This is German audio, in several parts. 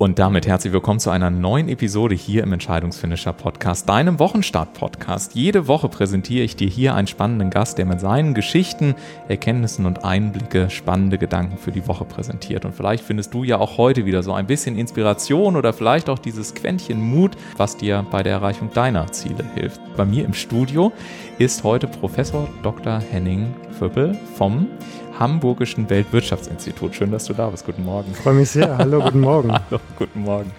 Und damit herzlich willkommen zu einer neuen Episode hier im Entscheidungsfinisher Podcast, deinem Wochenstart-Podcast. Jede Woche präsentiere ich dir hier einen spannenden Gast, der mit seinen Geschichten, Erkenntnissen und Einblicke spannende Gedanken für die Woche präsentiert. Und vielleicht findest du ja auch heute wieder so ein bisschen Inspiration oder vielleicht auch dieses Quäntchen Mut, was dir bei der Erreichung deiner Ziele hilft. Bei mir im Studio ist heute Professor Dr. Henning Vöppel vom Hamburgischen Weltwirtschaftsinstitut. Schön, dass du da bist. Guten Morgen. Freue mich sehr. Hallo, guten Morgen. Hallo, guten Morgen.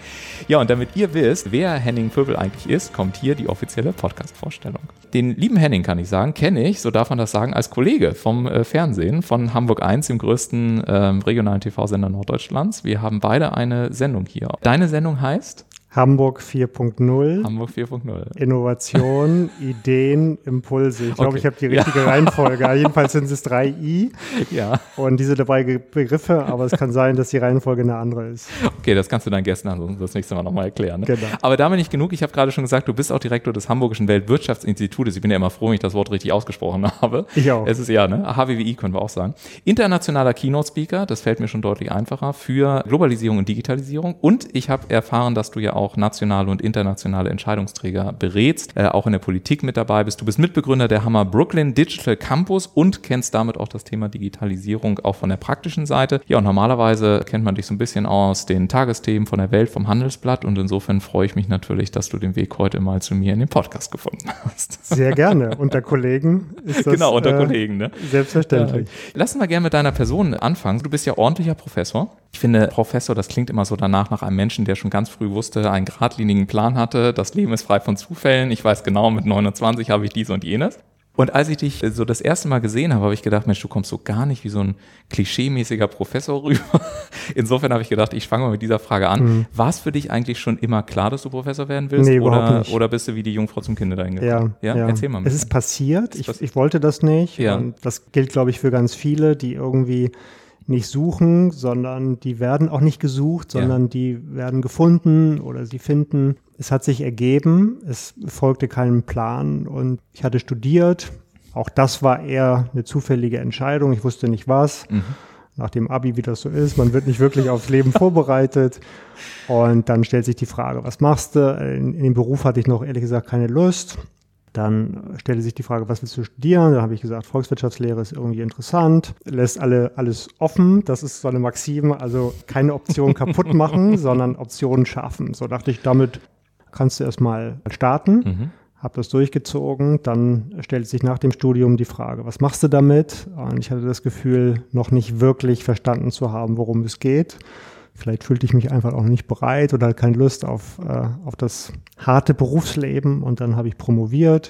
Ja, und damit ihr wisst, wer Henning Pöbel eigentlich ist, kommt hier die offizielle Podcast-Vorstellung. Den lieben Henning, kann ich sagen, kenne ich, so darf man das sagen, als Kollege vom äh, Fernsehen von Hamburg 1, dem größten äh, regionalen TV-Sender Norddeutschlands. Wir haben beide eine Sendung hier. Deine Sendung heißt? Hamburg 4.0. Hamburg 4.0. Innovation, Ideen, Impulse. Ich glaube, okay. ich habe die richtige ja. Reihenfolge. Jedenfalls sind es drei I. Ja. Und diese drei Begriffe, aber es kann sein, dass die Reihenfolge eine andere ist. Okay, das kannst du Gästen ansonsten das nächste Mal nochmal erklären. Ne? Genau. Aber damit nicht genug. Ich habe gerade schon gesagt, du bist auch Direktor des Hamburgischen Weltwirtschaftsinstitutes. Ich bin ja immer froh, wenn ich das Wort richtig ausgesprochen habe. Ich auch. Es ist ja, ne? HWWI können wir auch sagen. Internationaler Keynote-Speaker, das fällt mir schon deutlich einfacher, für Globalisierung und Digitalisierung. Und ich habe erfahren, dass du ja auch auch nationale und internationale Entscheidungsträger berätst, äh, auch in der Politik mit dabei bist. Du bist Mitbegründer der Hammer Brooklyn Digital Campus und kennst damit auch das Thema Digitalisierung auch von der praktischen Seite. Ja, und normalerweise kennt man dich so ein bisschen aus den Tagesthemen von der Welt, vom Handelsblatt und insofern freue ich mich natürlich, dass du den Weg heute mal zu mir in den Podcast gefunden hast. Sehr gerne. Unter Kollegen ist das. Genau, unter äh, Kollegen, ne? Selbstverständlich. Ja. Lass uns mal gerne mit deiner Person anfangen. Du bist ja ordentlicher Professor. Ich finde, Professor, das klingt immer so danach nach einem Menschen, der schon ganz früh wusste, einen geradlinigen Plan hatte. Das Leben ist frei von Zufällen. Ich weiß genau, mit 29 habe ich dies und jenes. Und als ich dich so das erste Mal gesehen habe, habe ich gedacht, Mensch, du kommst so gar nicht wie so ein klischeemäßiger Professor rüber. Insofern habe ich gedacht, ich fange mal mit dieser Frage an. Mhm. War es für dich eigentlich schon immer klar, dass du Professor werden willst? Nee, oder, nicht. oder bist du wie die Jungfrau zum Kinde dahin gekommen? Ja, ja, erzähl mal. Es ist passiert. Ich, ich wollte das nicht. Ja. Und das gilt, glaube ich, für ganz viele, die irgendwie nicht suchen, sondern die werden auch nicht gesucht, sondern ja. die werden gefunden oder sie finden. Es hat sich ergeben, es folgte keinem Plan und ich hatte studiert. Auch das war eher eine zufällige Entscheidung. Ich wusste nicht was. Mhm. Nach dem Abi, wie das so ist, man wird nicht wirklich aufs Leben vorbereitet. Und dann stellt sich die Frage, was machst du? In, in dem Beruf hatte ich noch ehrlich gesagt keine Lust. Dann stellte sich die Frage, was willst du studieren? Da habe ich gesagt, Volkswirtschaftslehre ist irgendwie interessant, lässt alle alles offen. Das ist so eine Maxime, also keine Option kaputt machen, sondern Optionen schaffen. So dachte ich, damit kannst du erstmal starten. Mhm. Habe das durchgezogen. Dann stellte sich nach dem Studium die Frage, was machst du damit? Und ich hatte das Gefühl, noch nicht wirklich verstanden zu haben, worum es geht. Vielleicht fühlte ich mich einfach auch nicht bereit oder keine Lust auf, äh, auf das harte Berufsleben und dann habe ich promoviert.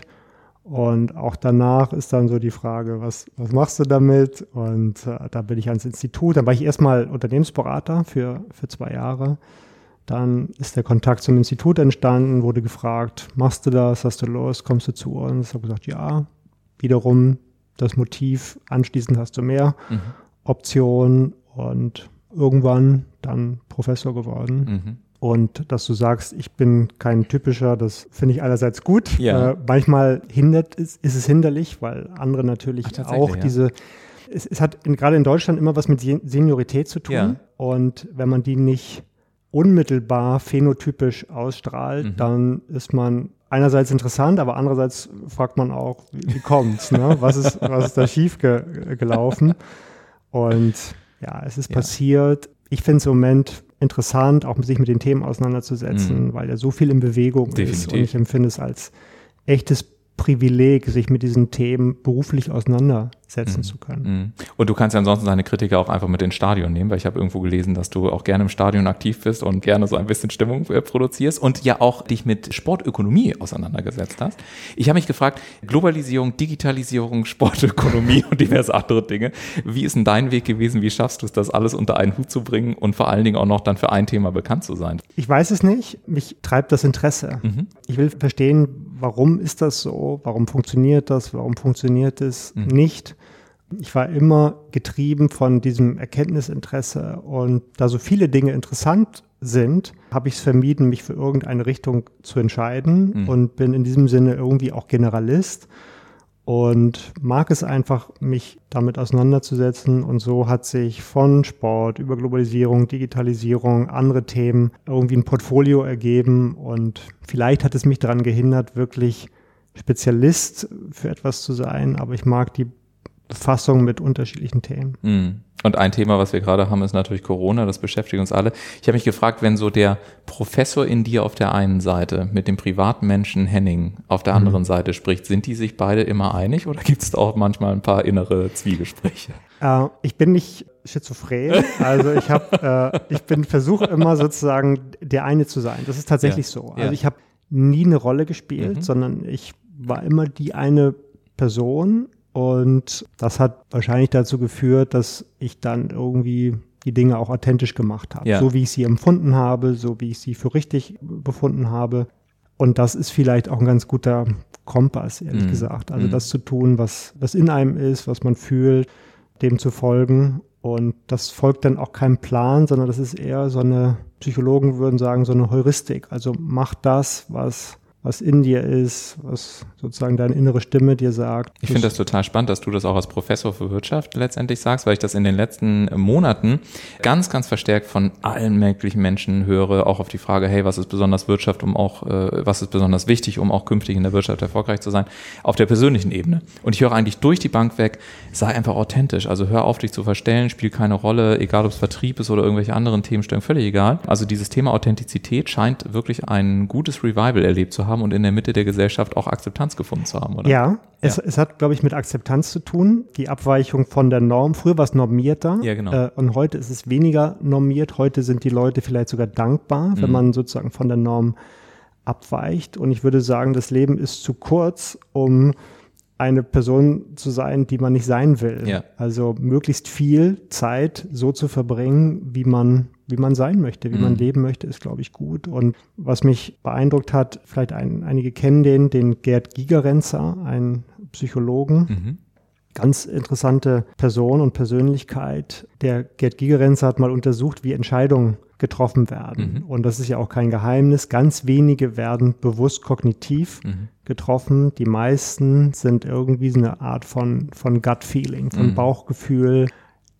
Und auch danach ist dann so die Frage, was, was machst du damit? Und äh, da bin ich ans Institut. Dann war ich erstmal Unternehmensberater für, für zwei Jahre. Dann ist der Kontakt zum Institut entstanden, wurde gefragt, machst du das, hast du Lust, kommst du zu uns? Ich habe gesagt, ja. Wiederum das Motiv, anschließend hast du mehr mhm. Optionen und irgendwann dann Professor geworden. Mhm. Und dass du sagst, ich bin kein typischer, das finde ich einerseits gut. Ja. Äh, manchmal hindert ist, ist es hinderlich, weil andere natürlich Ach, auch ja. diese, es, es hat in, gerade in Deutschland immer was mit Seniorität zu tun. Ja. Und wenn man die nicht unmittelbar phänotypisch ausstrahlt, mhm. dann ist man einerseits interessant, aber andererseits fragt man auch, wie, wie kommt's, ne? Was ist, was ist da schief ge gelaufen? Und ja, es ist ja. passiert. Ich finde es im Moment interessant, auch sich mit den Themen auseinanderzusetzen, mhm. weil ja so viel in Bewegung Definitiv. ist. Und ich empfinde es als echtes Privileg, sich mit diesen Themen beruflich auseinandersetzen mhm. zu können. Mhm. Und du kannst ja ansonsten deine Kritiker auch einfach mit ins Stadion nehmen, weil ich habe irgendwo gelesen, dass du auch gerne im Stadion aktiv bist und gerne so ein bisschen Stimmung äh, produzierst und ja auch dich mit Sportökonomie auseinandergesetzt hast. Ich habe mich gefragt, Globalisierung, Digitalisierung, Sportökonomie und diverse andere Dinge. Wie ist denn dein Weg gewesen? Wie schaffst du es, das alles unter einen Hut zu bringen und vor allen Dingen auch noch dann für ein Thema bekannt zu sein? Ich weiß es nicht. Mich treibt das Interesse. Mhm. Ich will verstehen, warum ist das so? Warum funktioniert das? Warum funktioniert es mhm. nicht? Ich war immer getrieben von diesem Erkenntnisinteresse und da so viele Dinge interessant sind, habe ich es vermieden, mich für irgendeine Richtung zu entscheiden mhm. und bin in diesem Sinne irgendwie auch Generalist und mag es einfach, mich damit auseinanderzusetzen. Und so hat sich von Sport über Globalisierung, Digitalisierung, andere Themen irgendwie ein Portfolio ergeben. Und vielleicht hat es mich daran gehindert, wirklich Spezialist für etwas zu sein, aber ich mag die Befassung mit unterschiedlichen Themen. Mhm. Und ein Thema, was wir gerade haben, ist natürlich Corona. Das beschäftigt uns alle. Ich habe mich gefragt, wenn so der Professor in dir auf der einen Seite mit dem Privatmenschen Henning auf der mhm. anderen Seite spricht, sind die sich beide immer einig oder gibt es auch manchmal ein paar innere Zwiegespräche? Äh, ich bin nicht schizophren. Also ich habe, äh, ich bin versuche immer sozusagen der eine zu sein. Das ist tatsächlich ja. so. Also ja. ich habe nie eine Rolle gespielt, mhm. sondern ich war immer die eine Person und das hat wahrscheinlich dazu geführt, dass ich dann irgendwie die Dinge auch authentisch gemacht habe. Ja. So wie ich sie empfunden habe, so wie ich sie für richtig befunden habe. Und das ist vielleicht auch ein ganz guter Kompass, ehrlich mm. gesagt. Also mm. das zu tun, was, was in einem ist, was man fühlt, dem zu folgen. Und das folgt dann auch keinem Plan, sondern das ist eher so eine, Psychologen würden sagen, so eine Heuristik. Also mach das, was was in dir ist, was sozusagen deine innere Stimme dir sagt. Ich finde das total spannend, dass du das auch als Professor für Wirtschaft letztendlich sagst, weil ich das in den letzten Monaten ganz, ganz verstärkt von allen möglichen Menschen höre, auch auf die Frage, hey, was ist besonders Wirtschaft, um auch, äh, was ist besonders wichtig, um auch künftig in der Wirtschaft erfolgreich zu sein, auf der persönlichen Ebene. Und ich höre eigentlich durch die Bank weg, sei einfach authentisch, also hör auf, dich zu verstellen, spiel keine Rolle, egal ob es Vertrieb ist oder irgendwelche anderen Themenstellungen, völlig egal. Also dieses Thema Authentizität scheint wirklich ein gutes Revival erlebt zu haben haben und in der Mitte der Gesellschaft auch Akzeptanz gefunden zu haben, oder? Ja, es, ja. es hat, glaube ich, mit Akzeptanz zu tun, die Abweichung von der Norm. Früher war es normierter ja, genau. Äh, und heute ist es weniger normiert. Heute sind die Leute vielleicht sogar dankbar, mhm. wenn man sozusagen von der Norm abweicht. Und ich würde sagen, das Leben ist zu kurz, um eine Person zu sein, die man nicht sein will. Ja. Also möglichst viel Zeit so zu verbringen, wie man wie man sein möchte, wie mhm. man leben möchte, ist, glaube ich, gut. Und was mich beeindruckt hat, vielleicht ein, einige kennen den, den Gerd Gigerenzer, einen Psychologen. Mhm. Ganz interessante Person und Persönlichkeit. Der Gerd Gigerenzer hat mal untersucht, wie Entscheidungen getroffen werden. Mhm. Und das ist ja auch kein Geheimnis. Ganz wenige werden bewusst kognitiv mhm. getroffen. Die meisten sind irgendwie so eine Art von, von Gut-Feeling, von mhm. Bauchgefühl,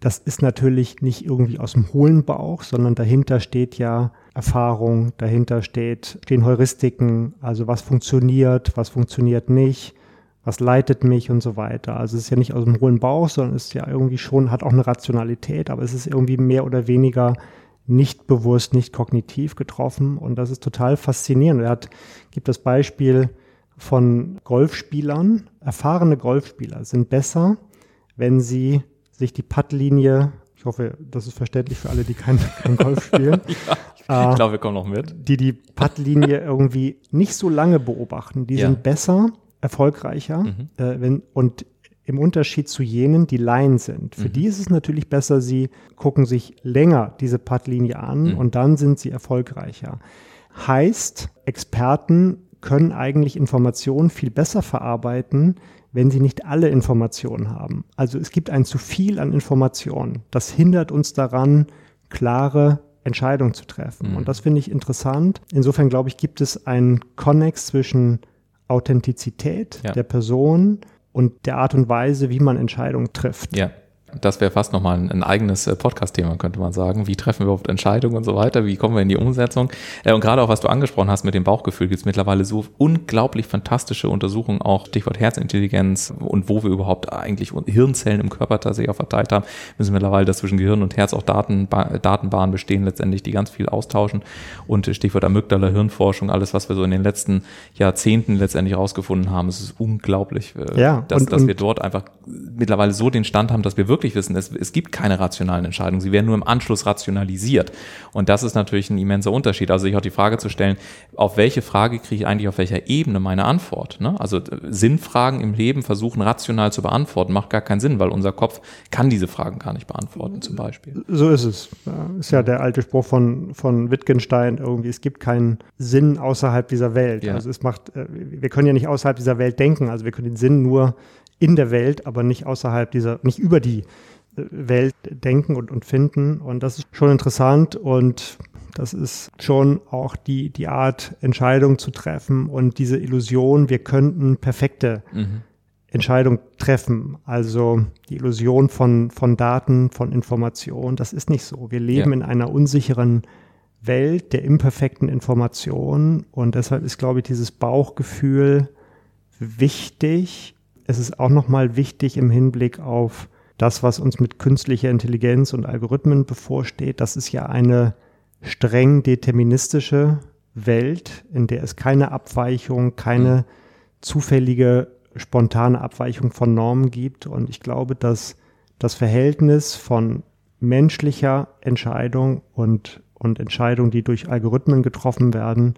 das ist natürlich nicht irgendwie aus dem hohlen Bauch, sondern dahinter steht ja Erfahrung, dahinter steht, stehen Heuristiken, also was funktioniert, was funktioniert nicht, was leitet mich und so weiter. Also es ist ja nicht aus dem hohlen Bauch, sondern es ist ja irgendwie schon, hat auch eine Rationalität, aber es ist irgendwie mehr oder weniger nicht bewusst, nicht kognitiv getroffen und das ist total faszinierend. Er hat, gibt das Beispiel von Golfspielern. Erfahrene Golfspieler sind besser, wenn sie sich die Puttlinie, ich hoffe, das ist verständlich für alle, die kein, kein Golf spielen. ja, ich äh, glaube, wir kommen noch mit. Die die Puttlinie irgendwie nicht so lange beobachten. Die ja. sind besser, erfolgreicher mhm. äh, wenn, und im Unterschied zu jenen, die Laien sind. Für mhm. die ist es natürlich besser, sie gucken sich länger diese Puttlinie an mhm. und dann sind sie erfolgreicher. Heißt, Experten können eigentlich Informationen viel besser verarbeiten, wenn sie nicht alle Informationen haben. Also es gibt ein zu viel an Informationen. Das hindert uns daran, klare Entscheidungen zu treffen. Mhm. Und das finde ich interessant. Insofern glaube ich, gibt es einen Konnex zwischen Authentizität ja. der Person und der Art und Weise, wie man Entscheidungen trifft. Ja. Das wäre fast nochmal ein, ein eigenes äh, Podcast-Thema, könnte man sagen. Wie treffen wir überhaupt Entscheidungen und so weiter? Wie kommen wir in die Umsetzung? Äh, und gerade auch, was du angesprochen hast mit dem Bauchgefühl, gibt es mittlerweile so unglaublich fantastische Untersuchungen, auch Stichwort Herzintelligenz und wo wir überhaupt eigentlich Hirnzellen im Körper tatsächlich auch verteilt haben, müssen mittlerweile, dass zwischen Gehirn und Herz auch Daten, Datenbahnen bestehen, letztendlich, die ganz viel austauschen. Und äh, Stichwort Amygdala, Hirnforschung, alles, was wir so in den letzten Jahrzehnten letztendlich rausgefunden haben, es ist unglaublich, ja, dass, und, dass wir dort einfach mittlerweile so den Stand haben, dass wir wirklich wirklich wissen, es, es gibt keine rationalen Entscheidungen. Sie werden nur im Anschluss rationalisiert. Und das ist natürlich ein immenser Unterschied. Also sich auch die Frage zu stellen, auf welche Frage kriege ich eigentlich auf welcher Ebene meine Antwort? Ne? Also äh, Sinnfragen im Leben versuchen rational zu beantworten, macht gar keinen Sinn, weil unser Kopf kann diese Fragen gar nicht beantworten, zum Beispiel. So ist es. Ist ja der alte Spruch von, von Wittgenstein irgendwie, es gibt keinen Sinn außerhalb dieser Welt. Ja. Also es macht, äh, wir können ja nicht außerhalb dieser Welt denken, also wir können den Sinn nur in der Welt, aber nicht außerhalb dieser, nicht über die äh, Welt denken und, und finden. Und das ist schon interessant und das ist schon auch die, die Art, Entscheidungen zu treffen und diese Illusion, wir könnten perfekte mhm. Entscheidung treffen. Also die Illusion von, von Daten, von Information, das ist nicht so. Wir leben ja. in einer unsicheren Welt der imperfekten Information und deshalb ist, glaube ich, dieses Bauchgefühl wichtig. Es ist auch nochmal wichtig im Hinblick auf das, was uns mit künstlicher Intelligenz und Algorithmen bevorsteht. Das ist ja eine streng deterministische Welt, in der es keine Abweichung, keine zufällige, spontane Abweichung von Normen gibt. Und ich glaube, dass das Verhältnis von menschlicher Entscheidung und, und Entscheidung, die durch Algorithmen getroffen werden,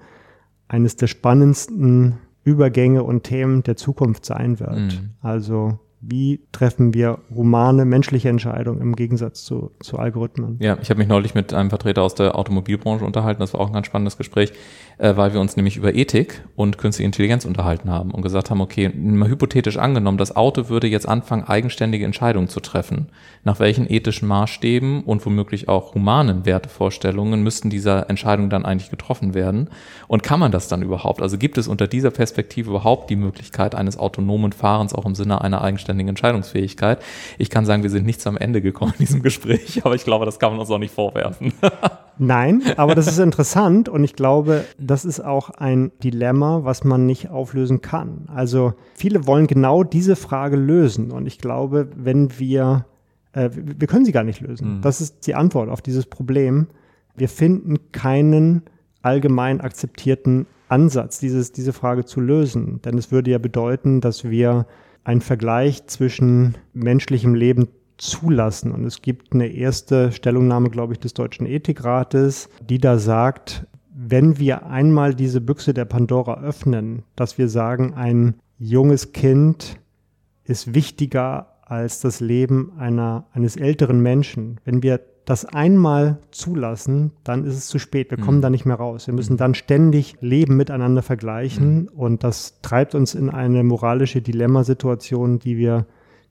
eines der spannendsten Übergänge und Themen der Zukunft sein wird. Mhm. Also wie treffen wir humane, menschliche Entscheidungen im Gegensatz zu, zu Algorithmen. Ja, ich habe mich neulich mit einem Vertreter aus der Automobilbranche unterhalten, das war auch ein ganz spannendes Gespräch, äh, weil wir uns nämlich über Ethik und künstliche Intelligenz unterhalten haben und gesagt haben, okay, mal hypothetisch angenommen, das Auto würde jetzt anfangen, eigenständige Entscheidungen zu treffen. Nach welchen ethischen Maßstäben und womöglich auch humanen Wertevorstellungen müssten dieser Entscheidungen dann eigentlich getroffen werden? Und kann man das dann überhaupt? Also gibt es unter dieser Perspektive überhaupt die Möglichkeit eines autonomen Fahrens auch im Sinne einer eigenständigen Entscheidungsfähigkeit? Ich kann sagen, wir sind nicht zum Ende gekommen in diesem Gespräch, aber ich glaube, das kann man uns auch nicht vorwerfen. Nein, aber das ist interessant und ich glaube, das ist auch ein Dilemma, was man nicht auflösen kann. Also viele wollen genau diese Frage lösen und ich glaube, wenn wir, äh, wir können sie gar nicht lösen. Mhm. Das ist die Antwort auf dieses Problem. Wir finden keinen allgemein akzeptierten Ansatz, dieses, diese Frage zu lösen. Denn es würde ja bedeuten, dass wir einen Vergleich zwischen menschlichem Leben zulassen. Und es gibt eine erste Stellungnahme, glaube ich, des Deutschen Ethikrates, die da sagt, wenn wir einmal diese Büchse der Pandora öffnen, dass wir sagen, ein junges Kind ist wichtiger als das Leben einer, eines älteren Menschen. Wenn wir das einmal zulassen, dann ist es zu spät. Wir kommen mhm. da nicht mehr raus. Wir müssen dann ständig Leben miteinander vergleichen mhm. und das treibt uns in eine moralische Dilemmasituation, die wir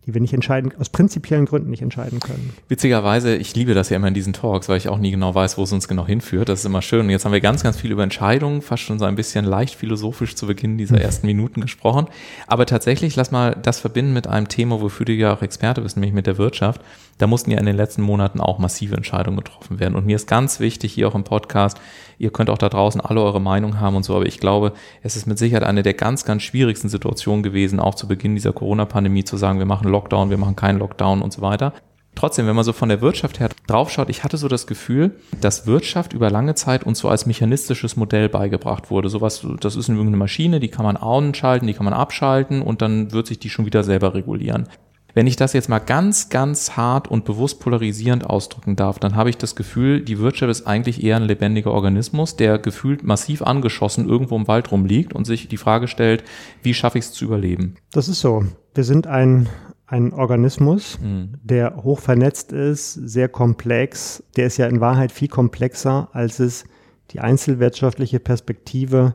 die wir nicht entscheiden, aus prinzipiellen Gründen nicht entscheiden können. Witzigerweise, ich liebe das ja immer in diesen Talks, weil ich auch nie genau weiß, wo es uns genau hinführt. Das ist immer schön. Und jetzt haben wir ganz, ganz viel über Entscheidungen, fast schon so ein bisschen leicht philosophisch zu Beginn dieser mhm. ersten Minuten gesprochen. Aber tatsächlich, lass mal das verbinden mit einem Thema, wofür du ja auch Experte bist, nämlich mit der Wirtschaft. Da mussten ja in den letzten Monaten auch massive Entscheidungen getroffen werden. Und mir ist ganz wichtig, hier auch im Podcast, Ihr könnt auch da draußen alle eure Meinung haben und so, aber ich glaube, es ist mit Sicherheit eine der ganz, ganz schwierigsten Situationen gewesen, auch zu Beginn dieser Corona-Pandemie zu sagen, wir machen Lockdown, wir machen keinen Lockdown und so weiter. Trotzdem, wenn man so von der Wirtschaft her draufschaut, ich hatte so das Gefühl, dass Wirtschaft über lange Zeit uns so als mechanistisches Modell beigebracht wurde. Sowas, das ist eine Maschine, die kann man anschalten, die kann man abschalten und dann wird sich die schon wieder selber regulieren. Wenn ich das jetzt mal ganz, ganz hart und bewusst polarisierend ausdrücken darf, dann habe ich das Gefühl, die Wirtschaft ist eigentlich eher ein lebendiger Organismus, der gefühlt massiv angeschossen irgendwo im Wald rumliegt und sich die Frage stellt, wie schaffe ich es zu überleben? Das ist so. Wir sind ein, ein Organismus, mhm. der hoch vernetzt ist, sehr komplex. Der ist ja in Wahrheit viel komplexer, als es die einzelwirtschaftliche Perspektive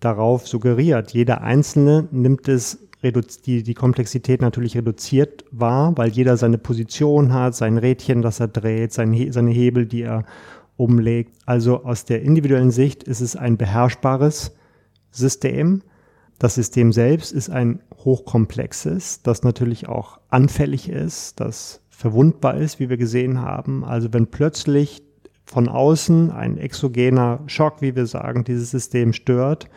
darauf suggeriert. Jeder Einzelne nimmt es die, die Komplexität natürlich reduziert war, weil jeder seine Position hat, sein Rädchen, das er dreht, sein, seine Hebel, die er umlegt. Also aus der individuellen Sicht ist es ein beherrschbares System. Das System selbst ist ein hochkomplexes, das natürlich auch anfällig ist, das verwundbar ist, wie wir gesehen haben. Also wenn plötzlich von außen ein exogener Schock, wie wir sagen, dieses System stört,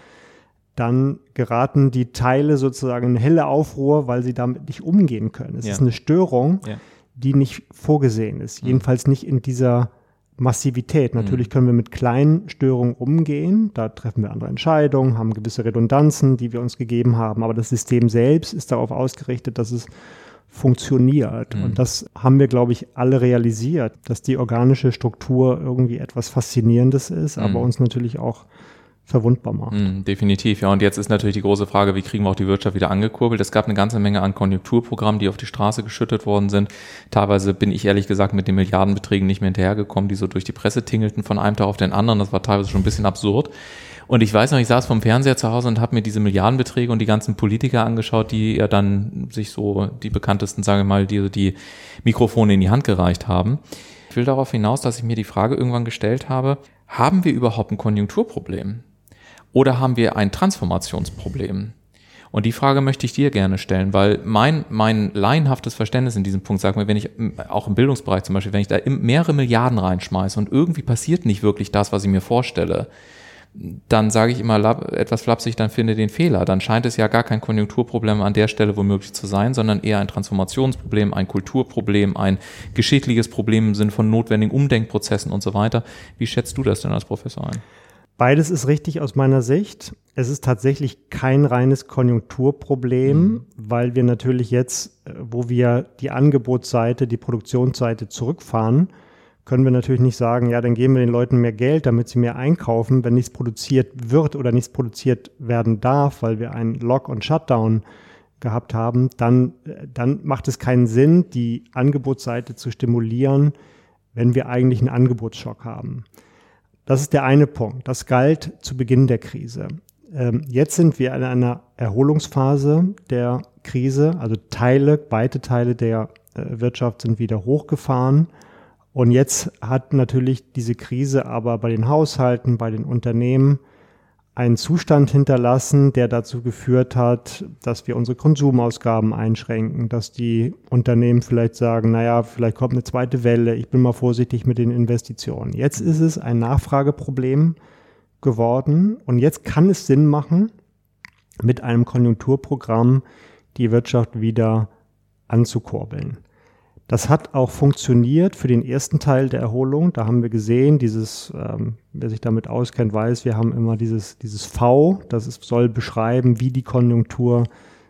dann geraten die Teile sozusagen in helle Aufruhr, weil sie damit nicht umgehen können. Es ja. ist eine Störung, ja. die nicht vorgesehen ist. Mhm. Jedenfalls nicht in dieser Massivität. Mhm. Natürlich können wir mit kleinen Störungen umgehen. Da treffen wir andere Entscheidungen, haben gewisse Redundanzen, die wir uns gegeben haben. Aber das System selbst ist darauf ausgerichtet, dass es funktioniert. Mhm. Und das haben wir, glaube ich, alle realisiert, dass die organische Struktur irgendwie etwas Faszinierendes ist, aber mhm. uns natürlich auch verwundbar macht. Mm, definitiv, ja. Und jetzt ist natürlich die große Frage, wie kriegen wir auch die Wirtschaft wieder angekurbelt? Es gab eine ganze Menge an Konjunkturprogrammen, die auf die Straße geschüttet worden sind. Teilweise bin ich ehrlich gesagt mit den Milliardenbeträgen nicht mehr hinterhergekommen, die so durch die Presse tingelten von einem Tag auf den anderen. Das war teilweise schon ein bisschen absurd. Und ich weiß noch, ich saß vom Fernseher zu Hause und habe mir diese Milliardenbeträge und die ganzen Politiker angeschaut, die ja dann sich so die bekanntesten, sagen wir mal, die die Mikrofone in die Hand gereicht haben. Ich will darauf hinaus, dass ich mir die Frage irgendwann gestellt habe, haben wir überhaupt ein Konjunkturproblem? Oder haben wir ein Transformationsproblem? Und die Frage möchte ich dir gerne stellen, weil mein, mein laienhaftes Verständnis in diesem Punkt sagt mir, wenn ich auch im Bildungsbereich zum Beispiel, wenn ich da mehrere Milliarden reinschmeiße und irgendwie passiert nicht wirklich das, was ich mir vorstelle, dann sage ich immer etwas flapsig, dann finde den Fehler. Dann scheint es ja gar kein Konjunkturproblem an der Stelle womöglich zu sein, sondern eher ein Transformationsproblem, ein Kulturproblem, ein geschichtliches Problem im Sinne von notwendigen Umdenkprozessen und so weiter. Wie schätzt du das denn als Professor ein? Beides ist richtig aus meiner Sicht. Es ist tatsächlich kein reines Konjunkturproblem, mhm. weil wir natürlich jetzt, äh, wo wir die Angebotsseite, die Produktionsseite zurückfahren, können wir natürlich nicht sagen, ja, dann geben wir den Leuten mehr Geld, damit sie mehr einkaufen, wenn nichts produziert wird oder nichts produziert werden darf, weil wir einen Lock- und Shutdown gehabt haben, dann, dann macht es keinen Sinn, die Angebotsseite zu stimulieren, wenn wir eigentlich einen Angebotsschock haben. Das ist der eine Punkt. Das galt zu Beginn der Krise. Ähm, jetzt sind wir in einer Erholungsphase der Krise, also Teile, weite Teile der äh, Wirtschaft sind wieder hochgefahren. Und jetzt hat natürlich diese Krise aber bei den Haushalten, bei den Unternehmen einen Zustand hinterlassen, der dazu geführt hat, dass wir unsere Konsumausgaben einschränken, dass die Unternehmen vielleicht sagen, naja, vielleicht kommt eine zweite Welle, ich bin mal vorsichtig mit den Investitionen. Jetzt ist es ein Nachfrageproblem geworden und jetzt kann es Sinn machen, mit einem Konjunkturprogramm die Wirtschaft wieder anzukurbeln. Das hat auch funktioniert für den ersten Teil der Erholung. Da haben wir gesehen, dieses, ähm, wer sich damit auskennt, weiß, wir haben immer dieses, dieses V, das ist, soll beschreiben, wie die Konjunktur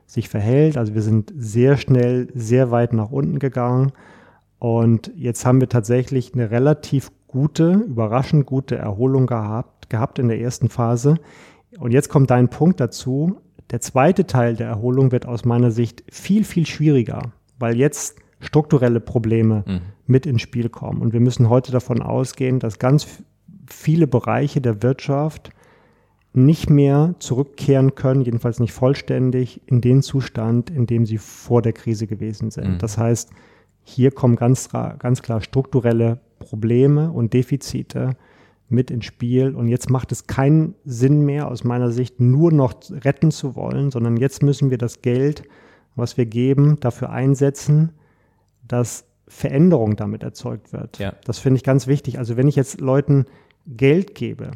sich verhält. Also wir sind sehr schnell, sehr weit nach unten gegangen. Und jetzt haben wir tatsächlich eine relativ gute, überraschend gute Erholung gehabt, gehabt in der ersten Phase. Und jetzt kommt dein Punkt dazu. Der zweite Teil der Erholung wird aus meiner Sicht viel, viel schwieriger, weil jetzt strukturelle Probleme mhm. mit ins Spiel kommen. Und wir müssen heute davon ausgehen, dass ganz viele Bereiche der Wirtschaft nicht mehr zurückkehren können, jedenfalls nicht vollständig, in den Zustand, in dem sie vor der Krise gewesen sind. Mhm. Das heißt, hier kommen ganz, ganz klar strukturelle Probleme und Defizite mit ins Spiel. Und jetzt macht es keinen Sinn mehr, aus meiner Sicht, nur noch retten zu wollen, sondern jetzt müssen wir das Geld, was wir geben, dafür einsetzen, dass Veränderung damit erzeugt wird. Ja. Das finde ich ganz wichtig. Also wenn ich jetzt Leuten Geld gebe,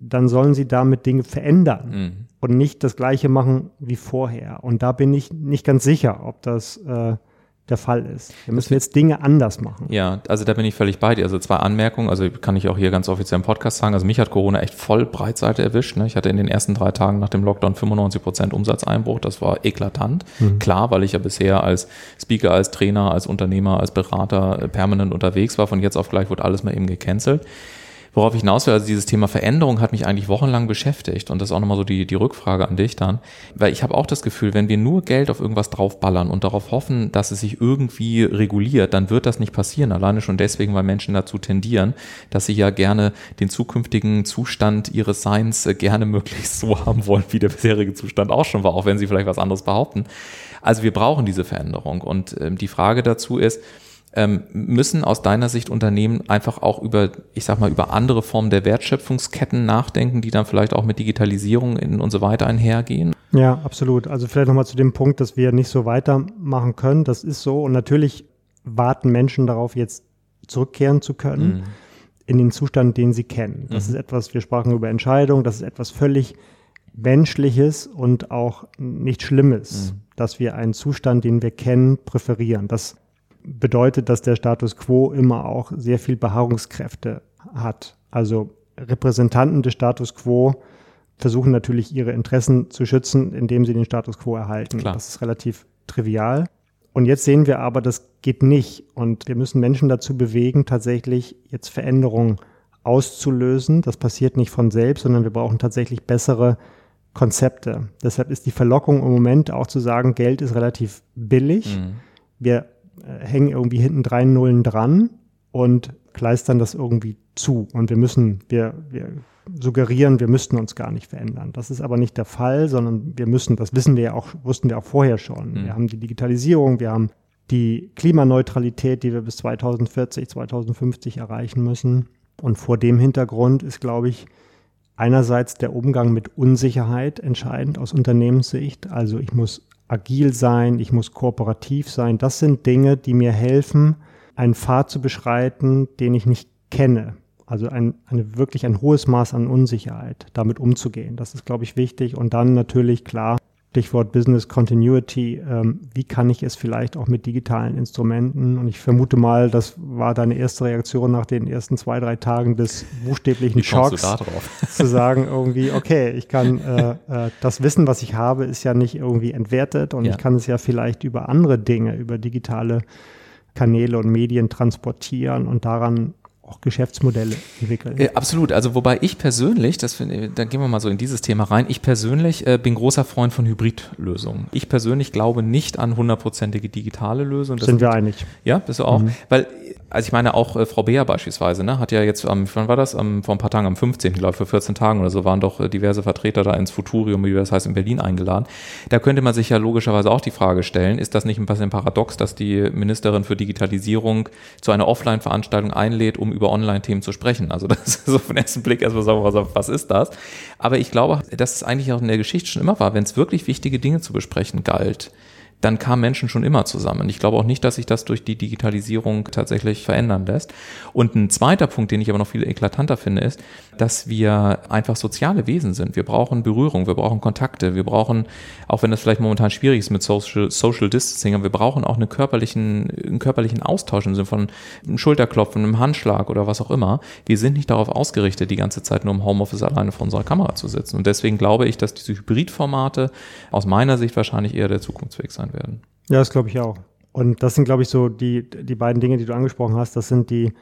dann sollen sie damit Dinge verändern mhm. und nicht das gleiche machen wie vorher. Und da bin ich nicht ganz sicher, ob das äh, der Fall ist. Wir müssen jetzt Dinge anders machen. Ja, also da bin ich völlig bei dir. Also zwei Anmerkungen, also kann ich auch hier ganz offiziell im Podcast sagen. Also mich hat Corona echt voll Breitseite erwischt. Ne? Ich hatte in den ersten drei Tagen nach dem Lockdown 95 Prozent Umsatzeinbruch. Das war eklatant. Mhm. Klar, weil ich ja bisher als Speaker, als Trainer, als Unternehmer, als Berater permanent unterwegs war. Von jetzt auf gleich wurde alles mal eben gecancelt. Worauf ich hinaus will, also dieses Thema Veränderung hat mich eigentlich wochenlang beschäftigt und das ist auch nochmal so die, die Rückfrage an dich dann, weil ich habe auch das Gefühl, wenn wir nur Geld auf irgendwas draufballern und darauf hoffen, dass es sich irgendwie reguliert, dann wird das nicht passieren, alleine schon deswegen, weil Menschen dazu tendieren, dass sie ja gerne den zukünftigen Zustand ihres Seins äh, gerne möglichst so haben wollen, wie der bisherige Zustand auch schon war, auch wenn sie vielleicht was anderes behaupten. Also wir brauchen diese Veränderung. Und äh, die Frage dazu ist, ähm, müssen aus deiner Sicht Unternehmen einfach auch über, ich sag mal, über andere Formen der Wertschöpfungsketten nachdenken, die dann vielleicht auch mit Digitalisierung in und so weiter einhergehen? Ja, absolut. Also vielleicht nochmal zu dem Punkt, dass wir nicht so weitermachen können. Das ist so. Und natürlich warten Menschen darauf, jetzt zurückkehren zu können mhm. in den Zustand, den sie kennen. Das mhm. ist etwas, wir sprachen über Entscheidungen, das ist etwas völlig Menschliches und auch nicht Schlimmes, mhm. dass wir einen Zustand, den wir kennen, präferieren. Das bedeutet, dass der Status quo immer auch sehr viel Beharrungskräfte hat. Also Repräsentanten des Status quo versuchen natürlich ihre Interessen zu schützen, indem sie den Status quo erhalten. Klar. Das ist relativ trivial. Und jetzt sehen wir aber, das geht nicht. Und wir müssen Menschen dazu bewegen, tatsächlich jetzt Veränderungen auszulösen. Das passiert nicht von selbst, sondern wir brauchen tatsächlich bessere Konzepte. Deshalb ist die Verlockung im Moment auch zu sagen, Geld ist relativ billig. Mhm. Wir hängen irgendwie hinten drei Nullen dran und kleistern das irgendwie zu. Und wir müssen, wir, wir suggerieren, wir müssten uns gar nicht verändern. Das ist aber nicht der Fall, sondern wir müssen, das wissen wir ja auch, wussten wir auch vorher schon. Mhm. Wir haben die Digitalisierung, wir haben die Klimaneutralität, die wir bis 2040, 2050 erreichen müssen. Und vor dem Hintergrund ist, glaube ich, einerseits der Umgang mit Unsicherheit entscheidend aus Unternehmenssicht. Also ich muss agil sein, ich muss kooperativ sein. Das sind Dinge, die mir helfen, einen Pfad zu beschreiten, den ich nicht kenne. Also ein, eine, wirklich ein hohes Maß an Unsicherheit, damit umzugehen. Das ist, glaube ich, wichtig. Und dann natürlich klar, Stichwort Business Continuity, ähm, wie kann ich es vielleicht auch mit digitalen Instrumenten? Und ich vermute mal, das war deine erste Reaktion nach den ersten zwei, drei Tagen des buchstäblichen wie Schocks, zu sagen irgendwie, okay, ich kann äh, äh, das Wissen, was ich habe, ist ja nicht irgendwie entwertet und ja. ich kann es ja vielleicht über andere Dinge, über digitale Kanäle und Medien transportieren und daran auch Geschäftsmodelle entwickeln. Äh, absolut. Also wobei ich persönlich, das finde, dann gehen wir mal so in dieses Thema rein. Ich persönlich äh, bin großer Freund von Hybridlösungen. Ich persönlich glaube nicht an hundertprozentige digitale Lösungen. Das Sind wir einig? Ja, bist du auch? Mhm. Weil also ich meine auch äh, Frau Beer beispielsweise, ne, hat ja jetzt am, wann war das? Am, vor ein paar Tagen, am 15. glaube ich, vor 14 Tagen oder so, waren doch äh, diverse Vertreter da ins Futurium, wie das heißt, in Berlin eingeladen. Da könnte man sich ja logischerweise auch die Frage stellen, ist das nicht ein bisschen paradox, dass die Ministerin für Digitalisierung zu einer Offline-Veranstaltung einlädt, um über Online-Themen zu sprechen? Also das ist so von ersten Blick erstmal sagen, was, was ist das? Aber ich glaube, dass es eigentlich auch in der Geschichte schon immer war, wenn es wirklich wichtige Dinge zu besprechen galt, dann kamen Menschen schon immer zusammen. Ich glaube auch nicht, dass sich das durch die Digitalisierung tatsächlich verändern lässt. Und ein zweiter Punkt, den ich aber noch viel eklatanter finde, ist, dass wir einfach soziale Wesen sind. Wir brauchen Berührung, wir brauchen Kontakte, wir brauchen, auch wenn das vielleicht momentan schwierig ist mit Social, Social Distancing, wir brauchen auch einen körperlichen, einen körperlichen Austausch im Sinne von einem Schulterklopfen, einem Handschlag oder was auch immer. Wir sind nicht darauf ausgerichtet, die ganze Zeit nur im Homeoffice alleine vor unserer Kamera zu sitzen. Und deswegen glaube ich, dass diese Hybridformate aus meiner Sicht wahrscheinlich eher der Zukunftsweg sein werden. Ja, das glaube ich auch. Und das sind, glaube ich, so die, die beiden Dinge, die du angesprochen hast. Das sind die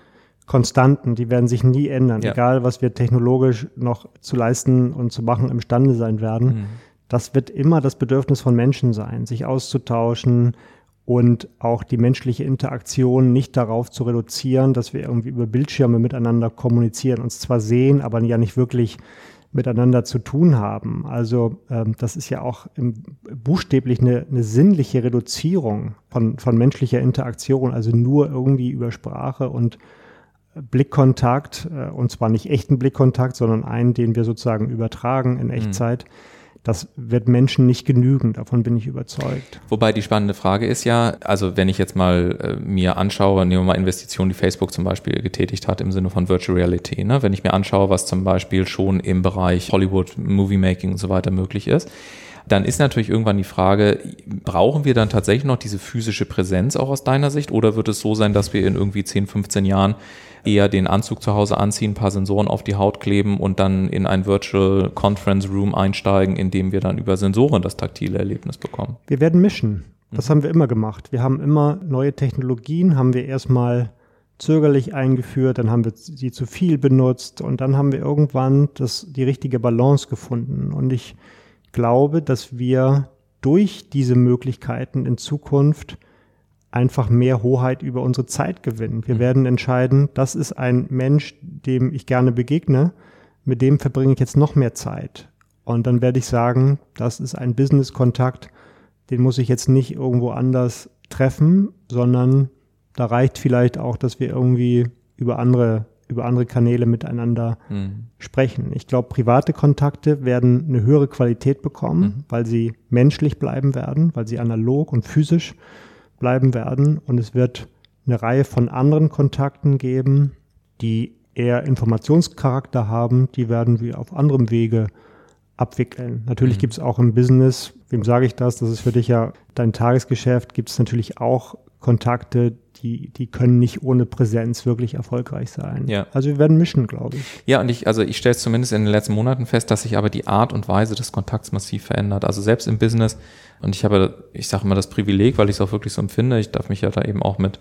Konstanten, die werden sich nie ändern, ja. egal was wir technologisch noch zu leisten und zu machen imstande sein werden. Mhm. Das wird immer das Bedürfnis von Menschen sein, sich auszutauschen und auch die menschliche Interaktion nicht darauf zu reduzieren, dass wir irgendwie über Bildschirme miteinander kommunizieren, uns zwar sehen, aber ja nicht wirklich miteinander zu tun haben. Also ähm, das ist ja auch im, buchstäblich eine, eine sinnliche Reduzierung von, von menschlicher Interaktion, also nur irgendwie über Sprache und Blickkontakt, äh, und zwar nicht echten Blickkontakt, sondern einen, den wir sozusagen übertragen in Echtzeit. Mhm das wird Menschen nicht genügen, davon bin ich überzeugt. Wobei die spannende Frage ist ja, also wenn ich jetzt mal äh, mir anschaue, nehmen wir mal Investitionen, die Facebook zum Beispiel getätigt hat im Sinne von Virtual Reality, ne? wenn ich mir anschaue, was zum Beispiel schon im Bereich Hollywood, Movie Making und so weiter möglich ist, dann ist natürlich irgendwann die Frage, brauchen wir dann tatsächlich noch diese physische Präsenz auch aus deiner Sicht oder wird es so sein, dass wir in irgendwie 10, 15 Jahren eher den Anzug zu Hause anziehen, ein paar Sensoren auf die Haut kleben und dann in ein Virtual Conference Room einsteigen, in dem wir dann über Sensoren das taktile Erlebnis bekommen? Wir werden mischen. Das mhm. haben wir immer gemacht. Wir haben immer neue Technologien, haben wir erstmal zögerlich eingeführt, dann haben wir sie zu viel benutzt und dann haben wir irgendwann das, die richtige Balance gefunden. Und ich glaube, dass wir durch diese Möglichkeiten in Zukunft einfach mehr Hoheit über unsere Zeit gewinnen. Wir mhm. werden entscheiden, das ist ein Mensch, dem ich gerne begegne, mit dem verbringe ich jetzt noch mehr Zeit. Und dann werde ich sagen, das ist ein Business-Kontakt, den muss ich jetzt nicht irgendwo anders treffen, sondern da reicht vielleicht auch, dass wir irgendwie über andere über andere Kanäle miteinander mhm. sprechen. Ich glaube, private Kontakte werden eine höhere Qualität bekommen, mhm. weil sie menschlich bleiben werden, weil sie analog und physisch bleiben werden. Und es wird eine Reihe von anderen Kontakten geben, die eher Informationscharakter haben. Die werden wir auf anderem Wege abwickeln. Natürlich mhm. gibt es auch im Business, wem sage ich das? Das ist für dich ja dein Tagesgeschäft, gibt es natürlich auch Kontakte, die, die können nicht ohne Präsenz wirklich erfolgreich sein. Ja. Also wir werden mischen, glaube ich. Ja, und ich, also ich stelle es zumindest in den letzten Monaten fest, dass sich aber die Art und Weise des Kontakts massiv verändert. Also selbst im Business, und ich habe, ich sage mal das Privileg, weil ich es auch wirklich so empfinde, ich darf mich ja da eben auch mit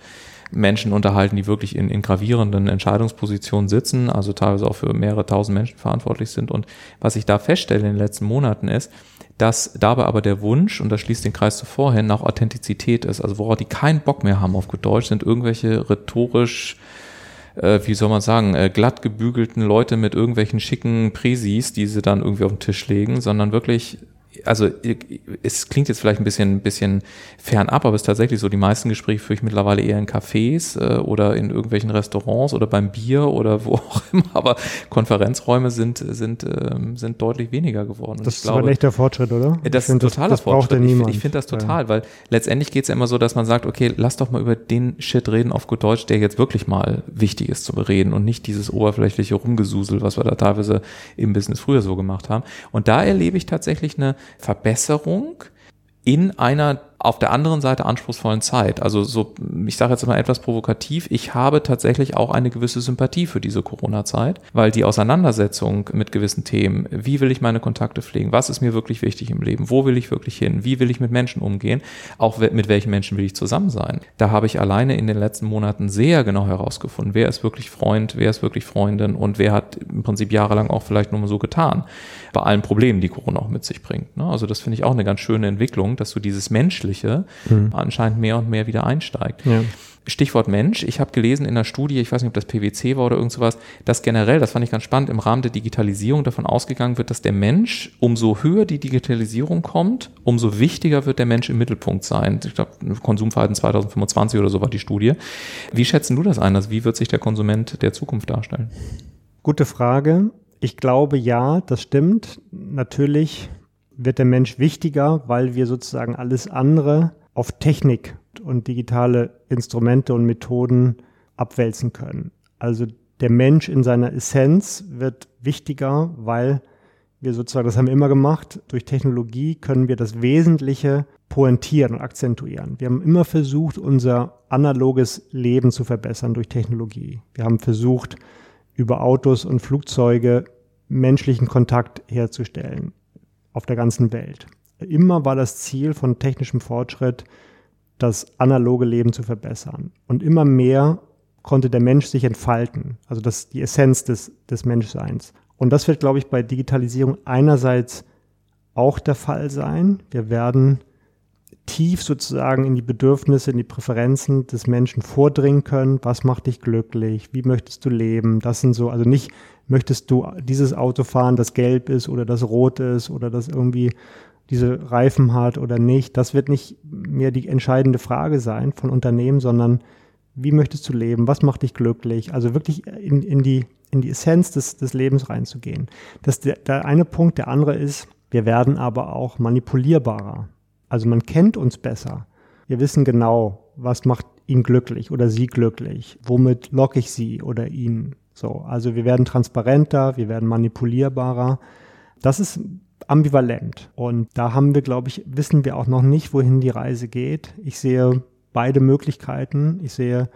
Menschen unterhalten, die wirklich in, in gravierenden Entscheidungspositionen sitzen, also teilweise auch für mehrere tausend Menschen verantwortlich sind. Und was ich da feststelle in den letzten Monaten ist, dass dabei aber der Wunsch, und das schließt den Kreis zu vorhin, auch Authentizität ist. Also worauf die keinen Bock mehr haben auf gut Deutsch, sind irgendwelche rhetorisch äh, wie soll man sagen, äh, glatt gebügelten Leute mit irgendwelchen schicken Präsis, die sie dann irgendwie auf den Tisch legen, sondern wirklich also es klingt jetzt vielleicht ein bisschen, ein bisschen fernab, aber es ist tatsächlich so, die meisten Gespräche führe ich mittlerweile eher in Cafés äh, oder in irgendwelchen Restaurants oder beim Bier oder wo auch immer, aber Konferenzräume sind, sind, ähm, sind deutlich weniger geworden. Das ist glaube, ein echter Fortschritt, oder? Das ist ein totaler das, das Fortschritt. Ich, ich finde das total, ja. weil letztendlich geht es ja immer so, dass man sagt, okay, lass doch mal über den Shit reden auf gut Deutsch, der jetzt wirklich mal wichtig ist zu bereden und nicht dieses oberflächliche Rumgesusel, was wir da teilweise im Business früher so gemacht haben. Und da erlebe ich tatsächlich eine Verbesserung in einer auf der anderen Seite anspruchsvollen Zeit. Also so, ich sage jetzt mal etwas provokativ, ich habe tatsächlich auch eine gewisse Sympathie für diese Corona-Zeit, weil die Auseinandersetzung mit gewissen Themen, wie will ich meine Kontakte pflegen, was ist mir wirklich wichtig im Leben, wo will ich wirklich hin, wie will ich mit Menschen umgehen, auch mit welchen Menschen will ich zusammen sein. Da habe ich alleine in den letzten Monaten sehr genau herausgefunden, wer ist wirklich Freund, wer ist wirklich Freundin und wer hat im Prinzip jahrelang auch vielleicht nur so getan, bei allen Problemen, die Corona auch mit sich bringt. Ne? Also das finde ich auch eine ganz schöne Entwicklung, dass du dieses Menschliche Menschliche mhm. anscheinend mehr und mehr wieder einsteigt. Ja. Stichwort Mensch. Ich habe gelesen in einer Studie, ich weiß nicht, ob das PwC war oder irgend sowas, dass generell, das fand ich ganz spannend, im Rahmen der Digitalisierung davon ausgegangen wird, dass der Mensch, umso höher die Digitalisierung kommt, umso wichtiger wird der Mensch im Mittelpunkt sein. Ich glaube, Konsumverhalten 2025 oder so war die Studie. Wie schätzen du das ein? Also wie wird sich der Konsument der Zukunft darstellen? Gute Frage. Ich glaube ja, das stimmt. Natürlich wird der Mensch wichtiger, weil wir sozusagen alles andere auf Technik und digitale Instrumente und Methoden abwälzen können. Also der Mensch in seiner Essenz wird wichtiger, weil wir sozusagen, das haben wir immer gemacht, durch Technologie können wir das Wesentliche pointieren und akzentuieren. Wir haben immer versucht, unser analoges Leben zu verbessern durch Technologie. Wir haben versucht, über Autos und Flugzeuge menschlichen Kontakt herzustellen auf der ganzen Welt. Immer war das Ziel von technischem Fortschritt, das analoge Leben zu verbessern. Und immer mehr konnte der Mensch sich entfalten, also das die Essenz des, des Menschseins. Und das wird, glaube ich, bei Digitalisierung einerseits auch der Fall sein. Wir werden tief sozusagen in die Bedürfnisse, in die Präferenzen des Menschen vordringen können. Was macht dich glücklich? Wie möchtest du leben? Das sind so, also nicht möchtest du dieses Auto fahren, das gelb ist oder das rot ist oder das irgendwie diese Reifen hat oder nicht. Das wird nicht mehr die entscheidende Frage sein von Unternehmen, sondern wie möchtest du leben? Was macht dich glücklich? Also wirklich in, in, die, in die Essenz des, des Lebens reinzugehen. Das der, der eine Punkt. Der andere ist, wir werden aber auch manipulierbarer. Also man kennt uns besser. Wir wissen genau, was macht ihn glücklich oder sie glücklich. Womit locke ich sie oder ihn? So, also wir werden transparenter, wir werden manipulierbarer. Das ist ambivalent. Und da haben wir, glaube ich, wissen wir auch noch nicht, wohin die Reise geht. Ich sehe beide Möglichkeiten. Ich sehe,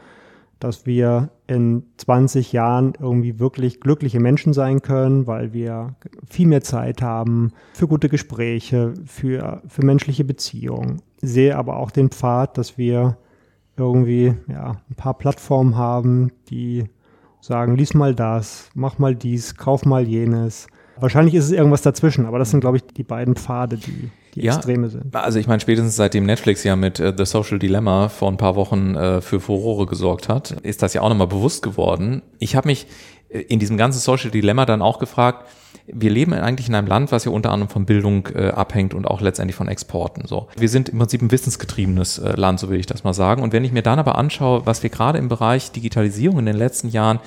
dass wir in 20 Jahren irgendwie wirklich glückliche Menschen sein können, weil wir viel mehr Zeit haben für gute Gespräche, für, für menschliche Beziehungen. Sehe aber auch den Pfad, dass wir irgendwie ja, ein paar Plattformen haben, die sagen, lies mal das, mach mal dies, kauf mal jenes. Wahrscheinlich ist es irgendwas dazwischen, aber das sind, glaube ich, die beiden Pfade, die, die ja, Extreme sind. Also ich meine, spätestens seitdem Netflix ja mit uh, The Social Dilemma vor ein paar Wochen uh, für Furore gesorgt hat, ist das ja auch nochmal bewusst geworden. Ich habe mich äh, in diesem ganzen Social Dilemma dann auch gefragt, wir leben eigentlich in einem Land, was ja unter anderem von Bildung äh, abhängt und auch letztendlich von Exporten. So, wir sind im Prinzip ein wissensgetriebenes äh, Land, so will ich das mal sagen. Und wenn ich mir dann aber anschaue, was wir gerade im Bereich Digitalisierung in den letzten Jahren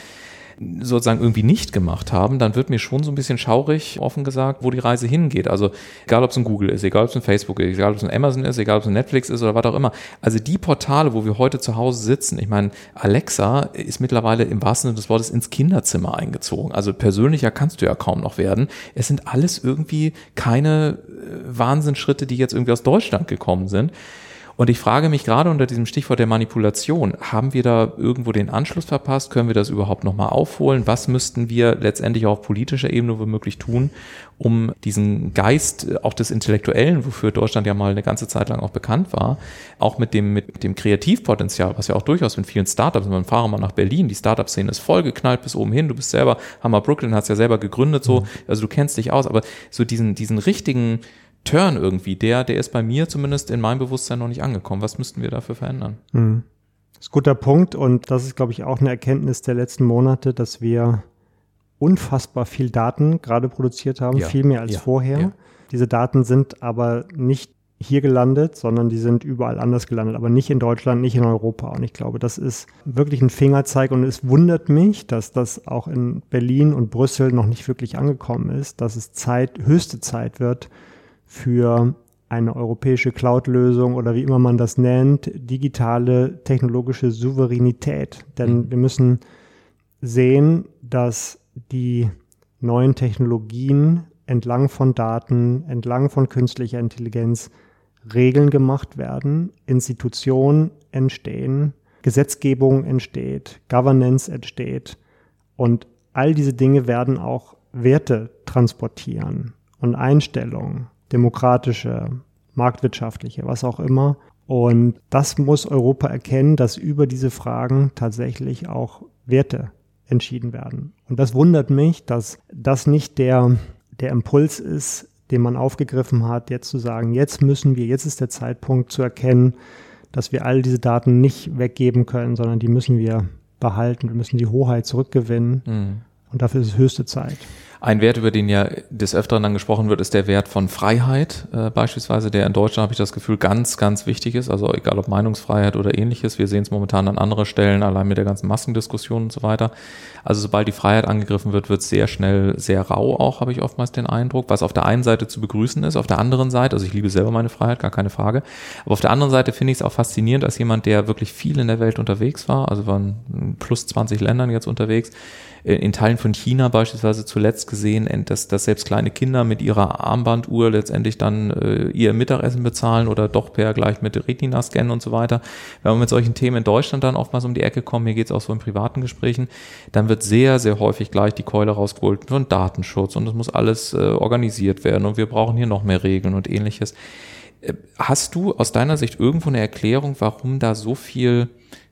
sozusagen irgendwie nicht gemacht haben, dann wird mir schon so ein bisschen schaurig, offen gesagt, wo die Reise hingeht. Also egal, ob es ein Google ist, egal, ob es ein Facebook ist, egal, ob es ein Amazon ist, egal, ob es ein Netflix ist oder was auch immer. Also die Portale, wo wir heute zu Hause sitzen, ich meine, Alexa ist mittlerweile im wahrsten Sinne des Wortes ins Kinderzimmer eingezogen. Also persönlicher kannst du ja kaum noch werden. Es sind alles irgendwie keine äh, Wahnsinnsschritte, die jetzt irgendwie aus Deutschland gekommen sind. Und ich frage mich gerade unter diesem Stichwort der Manipulation, haben wir da irgendwo den Anschluss verpasst? Können wir das überhaupt nochmal aufholen? Was müssten wir letztendlich auf politischer Ebene womöglich tun, um diesen Geist äh, auch des Intellektuellen, wofür Deutschland ja mal eine ganze Zeit lang auch bekannt war, auch mit dem, mit dem Kreativpotenzial, was ja auch durchaus in vielen Startups, man fahre mal nach Berlin, die Startup-Szene ist vollgeknallt bis oben hin, du bist selber, Hammer Brooklyn hat es ja selber gegründet, so, mhm. also du kennst dich aus, aber so diesen, diesen richtigen, Turn irgendwie, der, der ist bei mir zumindest in meinem Bewusstsein noch nicht angekommen. Was müssten wir dafür verändern? Mhm. Das ist ein guter Punkt und das ist, glaube ich, auch eine Erkenntnis der letzten Monate, dass wir unfassbar viel Daten gerade produziert haben, ja. viel mehr als ja. vorher. Ja. Diese Daten sind aber nicht hier gelandet, sondern die sind überall anders gelandet, aber nicht in Deutschland, nicht in Europa. Und ich glaube, das ist wirklich ein Fingerzeig und es wundert mich, dass das auch in Berlin und Brüssel noch nicht wirklich angekommen ist, dass es Zeit, höchste Zeit wird für eine europäische Cloud-Lösung oder wie immer man das nennt, digitale technologische Souveränität. Denn mhm. wir müssen sehen, dass die neuen Technologien entlang von Daten, entlang von künstlicher Intelligenz Regeln gemacht werden, Institutionen entstehen, Gesetzgebung entsteht, Governance entsteht und all diese Dinge werden auch Werte transportieren und Einstellungen, demokratische, marktwirtschaftliche, was auch immer. Und das muss Europa erkennen, dass über diese Fragen tatsächlich auch Werte entschieden werden. Und das wundert mich, dass das nicht der, der Impuls ist, den man aufgegriffen hat, jetzt zu sagen, jetzt müssen wir, jetzt ist der Zeitpunkt zu erkennen, dass wir all diese Daten nicht weggeben können, sondern die müssen wir behalten, wir müssen die Hoheit zurückgewinnen. Mhm. Und dafür ist es höchste Zeit. Ein Wert, über den ja des Öfteren dann gesprochen wird, ist der Wert von Freiheit äh, beispielsweise, der in Deutschland, habe ich das Gefühl, ganz, ganz wichtig ist. Also egal ob Meinungsfreiheit oder ähnliches. Wir sehen es momentan an anderen Stellen, allein mit der ganzen Massendiskussion und so weiter. Also sobald die Freiheit angegriffen wird, wird es sehr schnell sehr rau auch, habe ich oftmals den Eindruck, was auf der einen Seite zu begrüßen ist, auf der anderen Seite, also ich liebe selber meine Freiheit, gar keine Frage, aber auf der anderen Seite finde ich es auch faszinierend, als jemand, der wirklich viel in der Welt unterwegs war, also waren plus 20 Ländern jetzt unterwegs, in Teilen von China beispielsweise zuletzt gesehen, dass, dass selbst kleine Kinder mit ihrer Armbanduhr letztendlich dann äh, ihr Mittagessen bezahlen oder doch per gleich mit Retina scannen und so weiter. Wenn man mit solchen Themen in Deutschland dann oftmals um die Ecke kommt, hier geht es auch so in privaten Gesprächen, dann wird sehr, sehr häufig gleich die Keule rausgeholt von Datenschutz und es muss alles äh, organisiert werden und wir brauchen hier noch mehr Regeln und ähnliches. Äh, hast du aus deiner Sicht irgendwo eine Erklärung, warum da so viel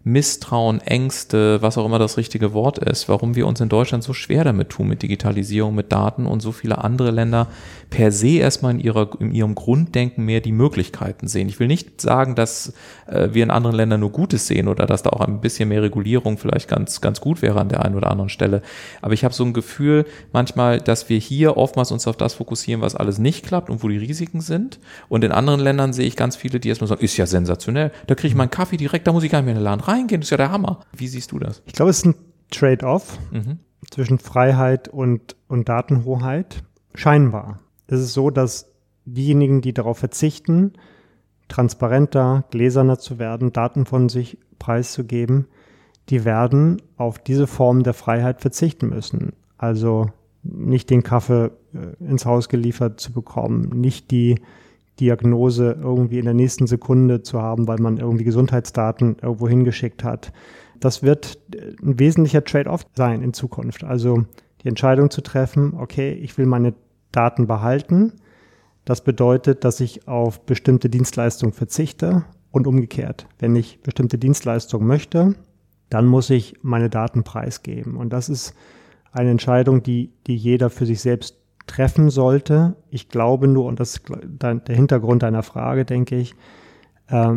Misstrauen, Ängste, was auch immer das richtige Wort ist, warum wir uns in Deutschland so schwer damit tun mit Digitalisierung, mit Daten und so viele andere Länder per se erstmal in, ihrer, in ihrem Grunddenken mehr die Möglichkeiten sehen. Ich will nicht sagen, dass äh, wir in anderen Ländern nur Gutes sehen oder dass da auch ein bisschen mehr Regulierung vielleicht ganz, ganz gut wäre an der einen oder anderen Stelle. Aber ich habe so ein Gefühl manchmal, dass wir hier oftmals uns auf das fokussieren, was alles nicht klappt und wo die Risiken sind. Und in anderen Ländern sehe ich ganz viele, die erstmal sagen, ist ja sensationell, da kriege ich meinen Kaffee direkt, da muss ich gar nicht mehr in rein reingehen, ist ja der Hammer. Wie siehst du das? Ich glaube, es ist ein Trade-off mhm. zwischen Freiheit und, und Datenhoheit. Scheinbar. Es ist so, dass diejenigen, die darauf verzichten, transparenter, gläserner zu werden, Daten von sich preiszugeben, die werden auf diese Form der Freiheit verzichten müssen. Also nicht den Kaffee äh, ins Haus geliefert zu bekommen, nicht die Diagnose irgendwie in der nächsten Sekunde zu haben, weil man irgendwie Gesundheitsdaten irgendwo hingeschickt hat. Das wird ein wesentlicher Trade-off sein in Zukunft. Also die Entscheidung zu treffen, okay, ich will meine Daten behalten. Das bedeutet, dass ich auf bestimmte Dienstleistungen verzichte und umgekehrt. Wenn ich bestimmte Dienstleistungen möchte, dann muss ich meine Daten preisgeben. Und das ist eine Entscheidung, die, die jeder für sich selbst treffen sollte. Ich glaube nur, und das ist der Hintergrund deiner Frage, denke ich, äh,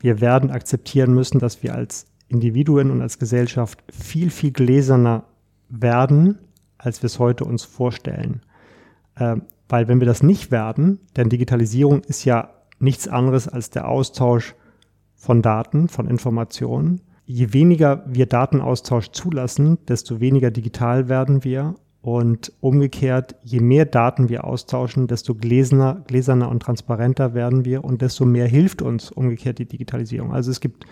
wir werden akzeptieren müssen, dass wir als Individuen und als Gesellschaft viel, viel gläserner werden, als wir es heute uns vorstellen. Äh, weil wenn wir das nicht werden, denn Digitalisierung ist ja nichts anderes als der Austausch von Daten, von Informationen. Je weniger wir Datenaustausch zulassen, desto weniger digital werden wir und umgekehrt, je mehr Daten wir austauschen, desto gläserner, gläserner und transparenter werden wir und desto mehr hilft uns umgekehrt die Digitalisierung. Also es gibt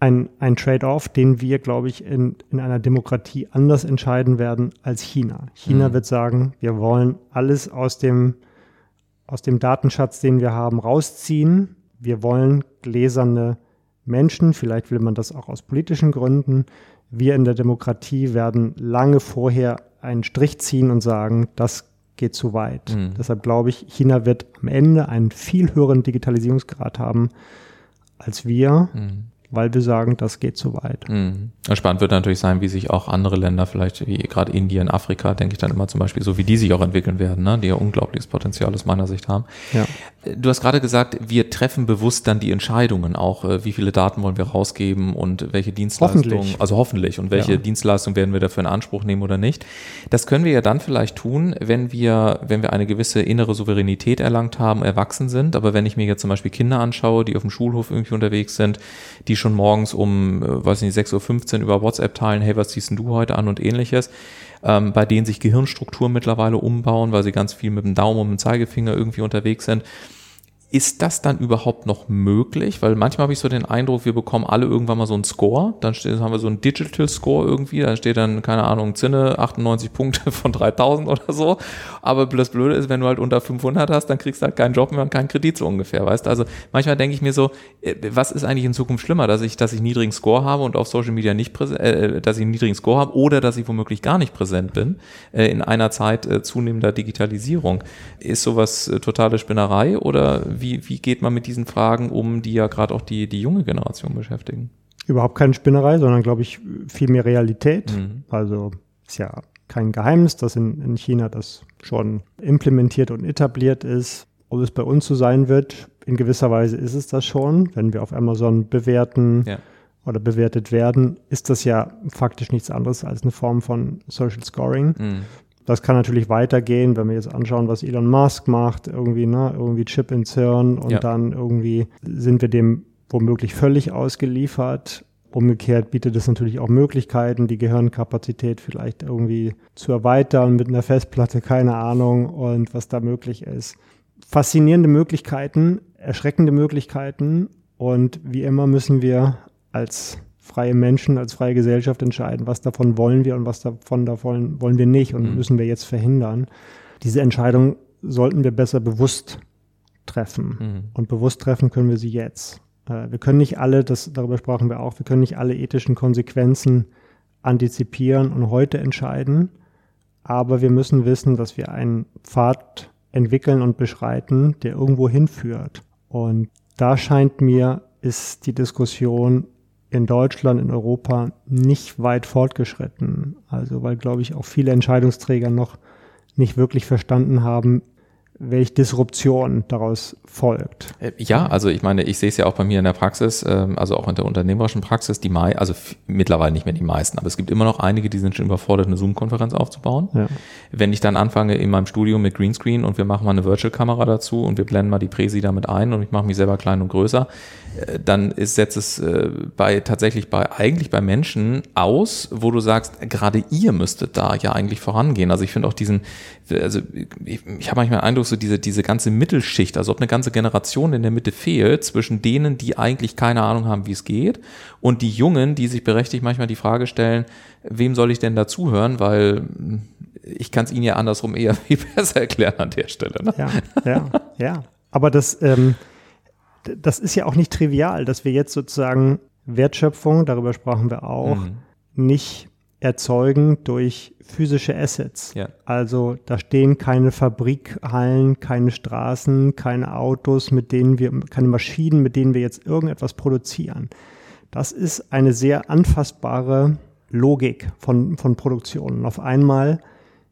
ein, ein Trade-off, den wir, glaube ich, in, in einer Demokratie anders entscheiden werden als China. China mhm. wird sagen, wir wollen alles aus dem, aus dem Datenschatz, den wir haben, rausziehen. Wir wollen gläserne Menschen, vielleicht will man das auch aus politischen Gründen. Wir in der Demokratie werden lange vorher einen Strich ziehen und sagen, das geht zu weit. Mhm. Deshalb glaube ich, China wird am Ende einen viel höheren Digitalisierungsgrad haben als wir, mhm. weil wir sagen, das geht zu weit. Mhm. Spannend wird natürlich sein, wie sich auch andere Länder, vielleicht wie gerade Indien, Afrika, denke ich dann immer zum Beispiel, so wie die sich auch entwickeln werden, ne? die ja unglaubliches Potenzial aus meiner Sicht haben. Ja. Du hast gerade gesagt, wir treffen bewusst dann die Entscheidungen auch, äh, wie viele Daten wollen wir rausgeben und welche Dienstleistungen, hoffentlich. also hoffentlich, und welche ja. Dienstleistungen werden wir dafür in Anspruch nehmen oder nicht. Das können wir ja dann vielleicht tun, wenn wir, wenn wir eine gewisse innere Souveränität erlangt haben, erwachsen sind. Aber wenn ich mir jetzt zum Beispiel Kinder anschaue, die auf dem Schulhof irgendwie unterwegs sind, die schon morgens um, äh, weiß nicht, 6.15 Uhr 15 über WhatsApp teilen, hey, was ziehst denn du heute an und ähnliches, ähm, bei denen sich Gehirnstrukturen mittlerweile umbauen, weil sie ganz viel mit dem Daumen und dem Zeigefinger irgendwie unterwegs sind. Ist das dann überhaupt noch möglich? Weil manchmal habe ich so den Eindruck, wir bekommen alle irgendwann mal so einen Score. Dann steht, haben wir so einen Digital Score irgendwie. Da steht dann, keine Ahnung, Zinne, 98 Punkte von 3000 oder so. Aber das Blöde ist, wenn du halt unter 500 hast, dann kriegst du halt keinen Job mehr und keinen Kredit so ungefähr, weißt? Also manchmal denke ich mir so, äh, was ist eigentlich in Zukunft schlimmer? Dass ich, dass ich niedrigen Score habe und auf Social Media nicht präsent, äh, dass ich einen niedrigen Score habe oder dass ich womöglich gar nicht präsent bin äh, in einer Zeit äh, zunehmender Digitalisierung. Ist sowas äh, totale Spinnerei oder wie, wie geht man mit diesen Fragen um, die ja gerade auch die, die junge Generation beschäftigen? Überhaupt keine Spinnerei, sondern glaube ich viel mehr Realität. Mhm. Also ist ja kein Geheimnis, dass in, in China das schon implementiert und etabliert ist. Ob es bei uns so sein wird, in gewisser Weise ist es das schon. Wenn wir auf Amazon bewerten ja. oder bewertet werden, ist das ja faktisch nichts anderes als eine Form von Social Scoring. Mhm. Das kann natürlich weitergehen, wenn wir jetzt anschauen, was Elon Musk macht, irgendwie, ne, irgendwie Chip ins Hirn und ja. dann irgendwie sind wir dem womöglich völlig ausgeliefert. Umgekehrt bietet es natürlich auch Möglichkeiten, die Gehirnkapazität vielleicht irgendwie zu erweitern mit einer Festplatte, keine Ahnung, und was da möglich ist. Faszinierende Möglichkeiten, erschreckende Möglichkeiten und wie immer müssen wir als freie Menschen, als freie Gesellschaft entscheiden, was davon wollen wir und was davon davon wollen wir nicht und mhm. müssen wir jetzt verhindern. Diese Entscheidung sollten wir besser bewusst treffen. Mhm. Und bewusst treffen können wir sie jetzt. Äh, wir können nicht alle, das, darüber sprachen wir auch, wir können nicht alle ethischen Konsequenzen antizipieren und heute entscheiden. Aber wir müssen wissen, dass wir einen Pfad entwickeln und beschreiten, der irgendwo hinführt. Und da scheint mir, ist die Diskussion in Deutschland, in Europa nicht weit fortgeschritten. Also weil, glaube ich, auch viele Entscheidungsträger noch nicht wirklich verstanden haben, welche Disruption daraus folgt. Äh, ja, also ich meine, ich sehe es ja auch bei mir in der Praxis, ähm, also auch in der unternehmerischen Praxis, die Mai, also mittlerweile nicht mehr die meisten, aber es gibt immer noch einige, die sind schon überfordert, eine Zoom-Konferenz aufzubauen. Ja. Wenn ich dann anfange in meinem Studio mit Greenscreen und wir machen mal eine Virtual-Kamera dazu und wir blenden mal die Präsi damit ein und ich mache mich selber klein und größer, äh, dann ist, setzt es äh, bei tatsächlich bei eigentlich bei Menschen aus, wo du sagst, gerade ihr müsstet da ja eigentlich vorangehen. Also ich finde auch diesen, also ich, ich habe manchmal den Eindruck, so diese, diese ganze Mittelschicht, also ob eine ganze Generation in der Mitte fehlt, zwischen denen, die eigentlich keine Ahnung haben, wie es geht, und die Jungen, die sich berechtigt manchmal die Frage stellen, wem soll ich denn dazuhören, weil ich kann es ihnen ja andersrum eher viel besser erklären an der Stelle. Ne? Ja, ja, ja. Aber das, ähm, das ist ja auch nicht trivial, dass wir jetzt sozusagen Wertschöpfung, darüber sprachen wir auch, mhm. nicht erzeugen durch physische Assets. Ja. Also da stehen keine Fabrikhallen, keine Straßen, keine Autos, mit denen wir, keine Maschinen, mit denen wir jetzt irgendetwas produzieren. Das ist eine sehr anfassbare Logik von, von Produktion. Und auf einmal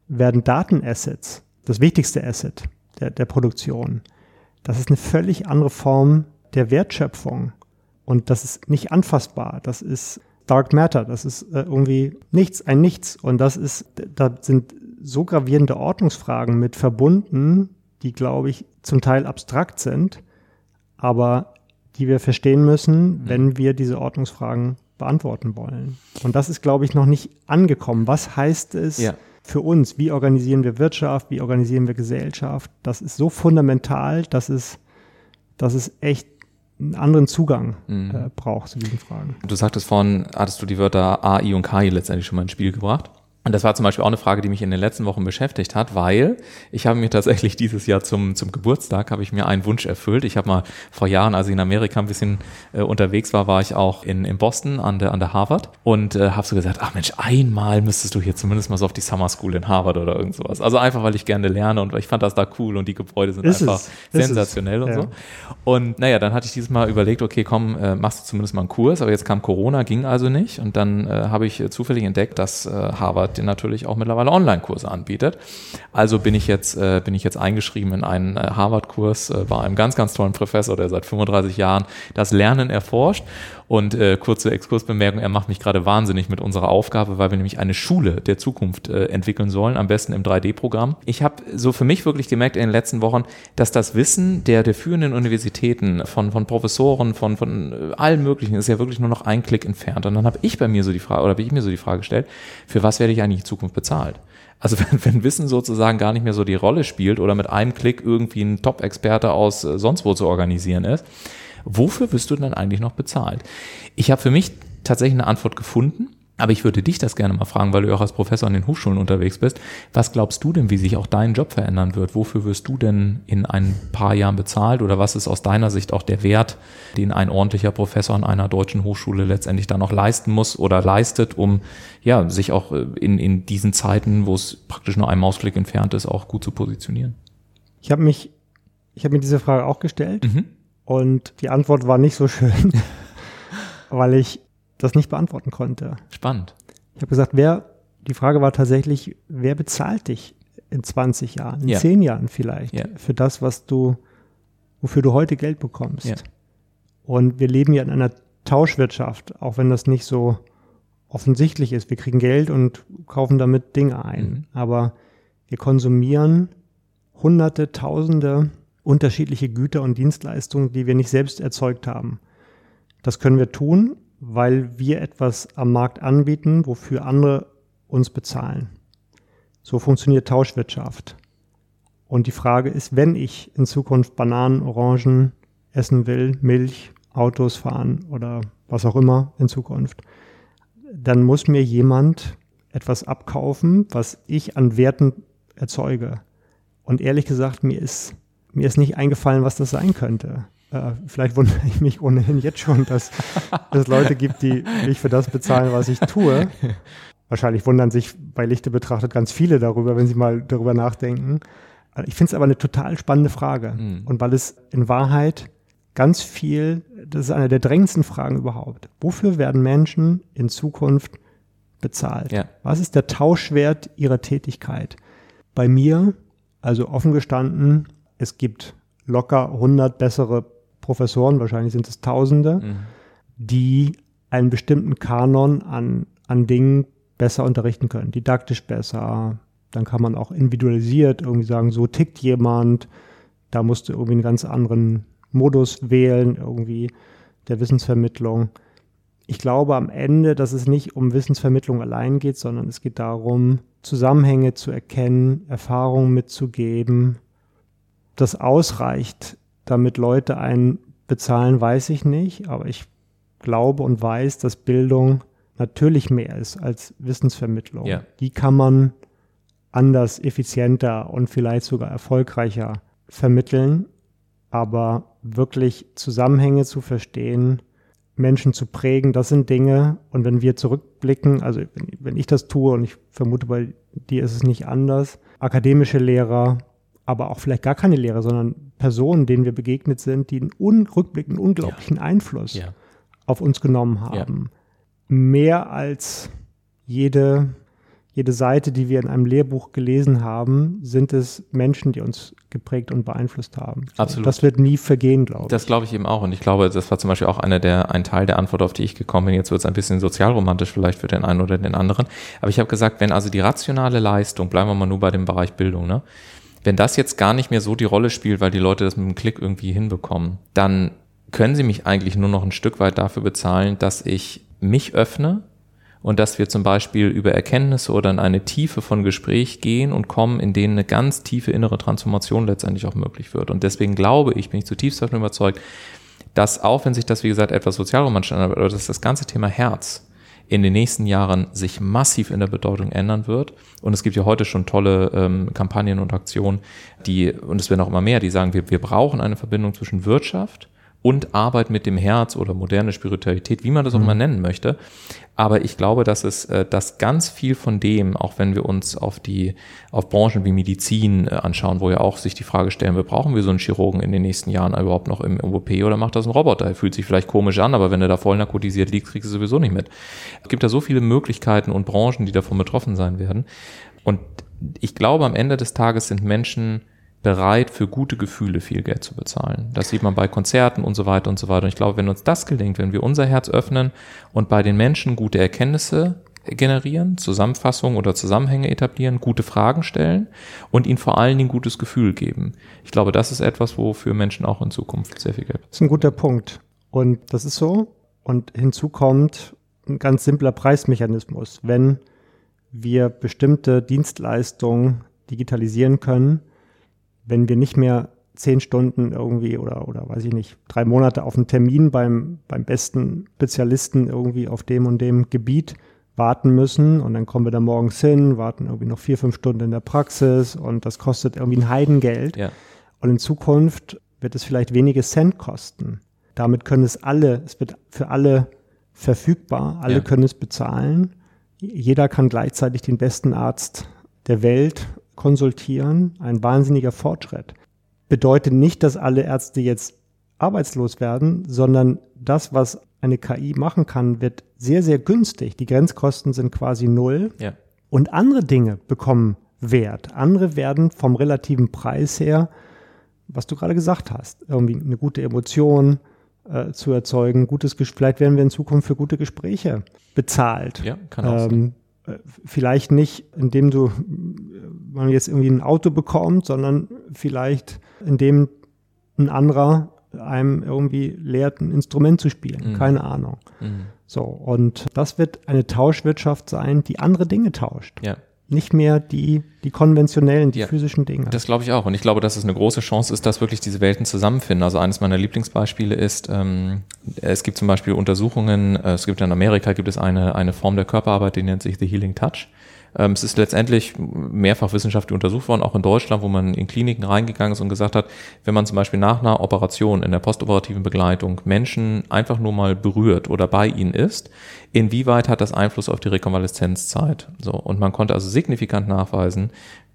werden Datenassets das wichtigste Asset der, der Produktion. Das ist eine völlig andere Form der Wertschöpfung. Und das ist nicht anfassbar. Das ist Dark Matter, das ist äh, irgendwie nichts, ein Nichts. Und das ist, da sind so gravierende Ordnungsfragen mit verbunden, die, glaube ich, zum Teil abstrakt sind, aber die wir verstehen müssen, mhm. wenn wir diese Ordnungsfragen beantworten wollen. Und das ist, glaube ich, noch nicht angekommen. Was heißt es ja. für uns? Wie organisieren wir Wirtschaft? Wie organisieren wir Gesellschaft? Das ist so fundamental, dass es, dass es echt einen anderen Zugang mhm. äh, braucht zu diesen Fragen. Du sagtest vorhin, hattest du die Wörter AI und KI letztendlich schon mal ins Spiel gebracht. Und das war zum Beispiel auch eine Frage, die mich in den letzten Wochen beschäftigt hat, weil ich habe mir tatsächlich dieses Jahr zum, zum Geburtstag, habe ich mir einen Wunsch erfüllt. Ich habe mal vor Jahren, als ich in Amerika ein bisschen äh, unterwegs war, war ich auch in, in Boston an der, an der Harvard und äh, habe so gesagt, ach Mensch, einmal müsstest du hier zumindest mal so auf die Summer School in Harvard oder irgend sowas. Also einfach, weil ich gerne lerne und ich fand das da cool und die Gebäude sind ist einfach es, sensationell und ja. so. Und naja, dann hatte ich dieses Mal überlegt, okay, komm, äh, machst du zumindest mal einen Kurs, aber jetzt kam Corona, ging also nicht und dann äh, habe ich äh, zufällig entdeckt, dass äh, Harvard Harvard natürlich auch mittlerweile Online-Kurse anbietet. Also bin ich jetzt, äh, bin ich jetzt eingeschrieben in einen äh, Harvard-Kurs äh, bei einem ganz, ganz tollen Professor, der seit 35 Jahren das Lernen erforscht. Und äh, kurze Exkursbemerkung, er macht mich gerade wahnsinnig mit unserer Aufgabe, weil wir nämlich eine Schule der Zukunft äh, entwickeln sollen, am besten im 3D-Programm. Ich habe so für mich wirklich gemerkt in den letzten Wochen, dass das Wissen der, der führenden Universitäten, von, von Professoren, von, von äh, allen möglichen, ist ja wirklich nur noch ein Klick entfernt. Und dann habe ich bei mir so die Frage, oder habe ich mir so die Frage gestellt, für was werde ich eigentlich in Zukunft bezahlt? Also wenn, wenn Wissen sozusagen gar nicht mehr so die Rolle spielt oder mit einem Klick irgendwie ein Top-Experte aus äh, sonst wo zu organisieren ist, wofür wirst du denn eigentlich noch bezahlt? Ich habe für mich tatsächlich eine Antwort gefunden. Aber ich würde dich das gerne mal fragen, weil du auch als Professor an den Hochschulen unterwegs bist. Was glaubst du denn, wie sich auch dein Job verändern wird? Wofür wirst du denn in ein paar Jahren bezahlt? Oder was ist aus deiner Sicht auch der Wert, den ein ordentlicher Professor an einer deutschen Hochschule letztendlich dann noch leisten muss oder leistet, um ja, sich auch äh, in, in diesen Zeiten, wo es praktisch nur ein Mausklick entfernt ist, auch gut zu positionieren? Ich habe mich, ich habe mir diese Frage auch gestellt. Mhm. Und die Antwort war nicht so schön, weil ich das nicht beantworten konnte. Spannend. Ich habe gesagt, wer, die Frage war tatsächlich, wer bezahlt dich in 20 Jahren, in ja. 10 Jahren vielleicht, ja. für das, was du, wofür du heute Geld bekommst. Ja. Und wir leben ja in einer Tauschwirtschaft, auch wenn das nicht so offensichtlich ist. Wir kriegen Geld und kaufen damit Dinge ein. Mhm. Aber wir konsumieren Hunderte, Tausende unterschiedliche Güter und Dienstleistungen, die wir nicht selbst erzeugt haben. Das können wir tun, weil wir etwas am Markt anbieten, wofür andere uns bezahlen. So funktioniert Tauschwirtschaft. Und die Frage ist, wenn ich in Zukunft Bananen, Orangen essen will, Milch, Autos fahren oder was auch immer in Zukunft, dann muss mir jemand etwas abkaufen, was ich an Werten erzeuge. Und ehrlich gesagt, mir ist mir ist nicht eingefallen, was das sein könnte. Äh, vielleicht wundere ich mich ohnehin jetzt schon, dass es Leute gibt, die mich für das bezahlen, was ich tue. Wahrscheinlich wundern sich bei Lichte betrachtet ganz viele darüber, wenn sie mal darüber nachdenken. Ich finde es aber eine total spannende Frage. Mhm. Und weil es in Wahrheit ganz viel, das ist eine der drängendsten Fragen überhaupt. Wofür werden Menschen in Zukunft bezahlt? Ja. Was ist der Tauschwert ihrer Tätigkeit? Bei mir, also offen gestanden, es gibt locker 100 bessere Professoren, wahrscheinlich sind es Tausende, mhm. die einen bestimmten Kanon an, an Dingen besser unterrichten können, didaktisch besser. Dann kann man auch individualisiert irgendwie sagen, so tickt jemand, da musst du irgendwie einen ganz anderen Modus wählen, irgendwie der Wissensvermittlung. Ich glaube am Ende, dass es nicht um Wissensvermittlung allein geht, sondern es geht darum, Zusammenhänge zu erkennen, Erfahrungen mitzugeben, das ausreicht, damit Leute einen bezahlen, weiß ich nicht, aber ich glaube und weiß, dass Bildung natürlich mehr ist als Wissensvermittlung. Ja. Die kann man anders, effizienter und vielleicht sogar erfolgreicher vermitteln, aber wirklich Zusammenhänge zu verstehen, Menschen zu prägen, das sind Dinge. Und wenn wir zurückblicken, also wenn, wenn ich das tue und ich vermute, bei dir ist es nicht anders, akademische Lehrer, aber auch vielleicht gar keine Lehre, sondern Personen, denen wir begegnet sind, die einen unrückblickenden, unglaublichen ja. Einfluss ja. auf uns genommen haben. Ja. Mehr als jede, jede Seite, die wir in einem Lehrbuch gelesen haben, sind es Menschen, die uns geprägt und beeinflusst haben. Absolut. Das wird nie vergehen, glaube ich. Das glaube ich eben auch. Und ich glaube, das war zum Beispiel auch einer der, ein Teil der Antwort, auf die ich gekommen bin. Jetzt wird es ein bisschen sozialromantisch vielleicht für den einen oder den anderen. Aber ich habe gesagt, wenn also die rationale Leistung, bleiben wir mal nur bei dem Bereich Bildung, ne? Wenn das jetzt gar nicht mehr so die Rolle spielt, weil die Leute das mit einem Klick irgendwie hinbekommen, dann können sie mich eigentlich nur noch ein Stück weit dafür bezahlen, dass ich mich öffne und dass wir zum Beispiel über Erkenntnisse oder in eine Tiefe von Gespräch gehen und kommen, in denen eine ganz tiefe innere Transformation letztendlich auch möglich wird. Und deswegen glaube ich, bin ich zutiefst davon überzeugt, dass auch wenn sich das, wie gesagt, etwas sozialromantisch anhört, aber dass das ganze Thema Herz in den nächsten Jahren sich massiv in der Bedeutung ändern wird. Und es gibt ja heute schon tolle ähm, Kampagnen und Aktionen, die, und es werden auch immer mehr, die sagen, wir, wir brauchen eine Verbindung zwischen Wirtschaft und Arbeit mit dem Herz oder moderne Spiritualität, wie man das auch mhm. mal nennen möchte. Aber ich glaube, dass es, äh, dass ganz viel von dem, auch wenn wir uns auf die, auf Branchen wie Medizin äh, anschauen, wo ja auch sich die Frage stellen, wir brauchen wir so einen Chirurgen in den nächsten Jahren überhaupt noch im OP oder macht das ein Roboter? Er fühlt sich vielleicht komisch an, aber wenn er da voll narkotisiert liegt, kriegst du sowieso nicht mit. Es gibt da so viele Möglichkeiten und Branchen, die davon betroffen sein werden. Und ich glaube, am Ende des Tages sind Menschen bereit, für gute Gefühle viel Geld zu bezahlen. Das sieht man bei Konzerten und so weiter und so weiter. Und ich glaube, wenn uns das gelingt, wenn wir unser Herz öffnen und bei den Menschen gute Erkenntnisse generieren, Zusammenfassungen oder Zusammenhänge etablieren, gute Fragen stellen und ihnen vor allen Dingen gutes Gefühl geben. Ich glaube, das ist etwas, wofür Menschen auch in Zukunft sehr viel Geld. Das ist ein guter Punkt. Und das ist so. Und hinzu kommt ein ganz simpler Preismechanismus. Wenn wir bestimmte Dienstleistungen digitalisieren können, wenn wir nicht mehr zehn Stunden irgendwie oder, oder weiß ich nicht, drei Monate auf einen Termin beim, beim besten Spezialisten irgendwie auf dem und dem Gebiet warten müssen und dann kommen wir da morgens hin, warten irgendwie noch vier, fünf Stunden in der Praxis und das kostet irgendwie ein Heidengeld. Ja. Und in Zukunft wird es vielleicht wenige Cent kosten. Damit können es alle, es wird für alle verfügbar, alle ja. können es bezahlen. Jeder kann gleichzeitig den besten Arzt der Welt konsultieren, ein wahnsinniger Fortschritt. Bedeutet nicht, dass alle Ärzte jetzt arbeitslos werden, sondern das, was eine KI machen kann, wird sehr, sehr günstig. Die Grenzkosten sind quasi null. Ja. Und andere Dinge bekommen Wert. Andere werden vom relativen Preis her, was du gerade gesagt hast, irgendwie eine gute Emotion äh, zu erzeugen, gutes vielleicht werden wir in Zukunft für gute Gespräche bezahlt. Ja, kann auch ähm, sein. Äh, vielleicht nicht, indem du man jetzt irgendwie ein Auto bekommt, sondern vielleicht indem ein anderer einem irgendwie lehrt, ein Instrument zu spielen. Mhm. Keine Ahnung. Mhm. So, und das wird eine Tauschwirtschaft sein, die andere Dinge tauscht. Ja nicht mehr die, die konventionellen, die ja, physischen Dinge. Das glaube ich auch. Und ich glaube, dass es eine große Chance ist, dass wirklich diese Welten zusammenfinden. Also eines meiner Lieblingsbeispiele ist, ähm, es gibt zum Beispiel Untersuchungen, äh, es gibt in Amerika gibt es eine, eine Form der Körperarbeit, die nennt sich The Healing Touch. Ähm, es ist letztendlich mehrfach wissenschaftlich untersucht worden, auch in Deutschland, wo man in Kliniken reingegangen ist und gesagt hat, wenn man zum Beispiel nach einer Operation in der postoperativen Begleitung Menschen einfach nur mal berührt oder bei ihnen ist, inwieweit hat das Einfluss auf die Rekonvaleszenzzeit? So, und man konnte also signifikant nachweisen,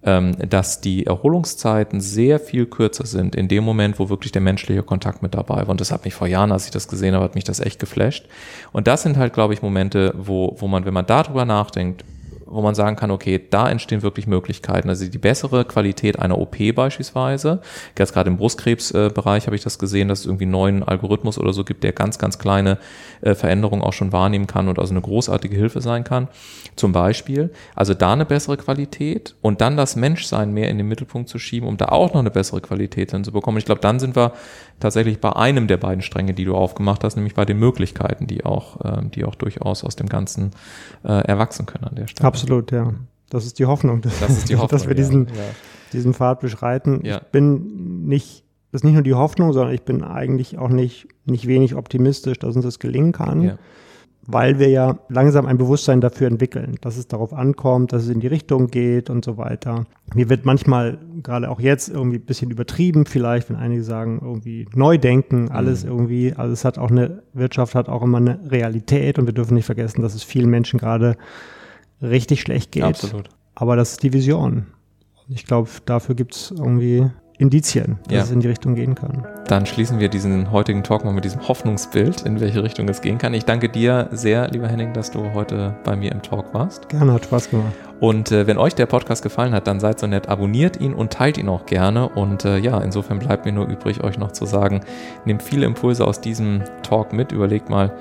ähm, dass die Erholungszeiten sehr viel kürzer sind in dem Moment, wo wirklich der menschliche Kontakt mit dabei war. Und das hat mich vor Jahren, als ich das gesehen habe, hat mich das echt geflasht. Und das sind halt, glaube ich, Momente, wo, wo man, wenn man darüber nachdenkt, wo man sagen kann, okay, da entstehen wirklich Möglichkeiten. Also die bessere Qualität einer OP beispielsweise. Jetzt gerade im Brustkrebsbereich habe ich das gesehen, dass es irgendwie einen neuen Algorithmus oder so gibt, der ganz, ganz kleine äh, Veränderungen auch schon wahrnehmen kann und also eine großartige Hilfe sein kann. Zum Beispiel. Also da eine bessere Qualität und dann das Menschsein mehr in den Mittelpunkt zu schieben, um da auch noch eine bessere Qualität hinzubekommen. Ich glaube, dann sind wir tatsächlich bei einem der beiden Stränge, die du aufgemacht hast, nämlich bei den Möglichkeiten, die auch, äh, die auch durchaus aus dem Ganzen äh, erwachsen können an der Stelle. Absolut, ja. Das ist die Hoffnung, dass, das ist die Hoffnung, dass wir diesen, ja. diesen Pfad beschreiten. Ja. Ich bin nicht, das ist nicht nur die Hoffnung, sondern ich bin eigentlich auch nicht, nicht wenig optimistisch, dass uns das gelingen kann. Ja weil wir ja langsam ein Bewusstsein dafür entwickeln, dass es darauf ankommt, dass es in die Richtung geht und so weiter. Mir wird manchmal, gerade auch jetzt, irgendwie ein bisschen übertrieben, vielleicht, wenn einige sagen, irgendwie neu denken, alles mhm. irgendwie, also es hat auch eine, Wirtschaft hat auch immer eine Realität und wir dürfen nicht vergessen, dass es vielen Menschen gerade richtig schlecht geht. Absolut. Aber das ist die Vision. Ich glaube, dafür gibt es irgendwie Indizien, dass ja. es in die Richtung gehen kann. Dann schließen wir diesen heutigen Talk mal mit diesem Hoffnungsbild, in welche Richtung es gehen kann. Ich danke dir sehr, lieber Henning, dass du heute bei mir im Talk warst. Gerne, hat Spaß gemacht. Und äh, wenn euch der Podcast gefallen hat, dann seid so nett, abonniert ihn und teilt ihn auch gerne. Und äh, ja, insofern bleibt mir nur übrig, euch noch zu sagen, nehmt viele Impulse aus diesem Talk mit, überlegt mal,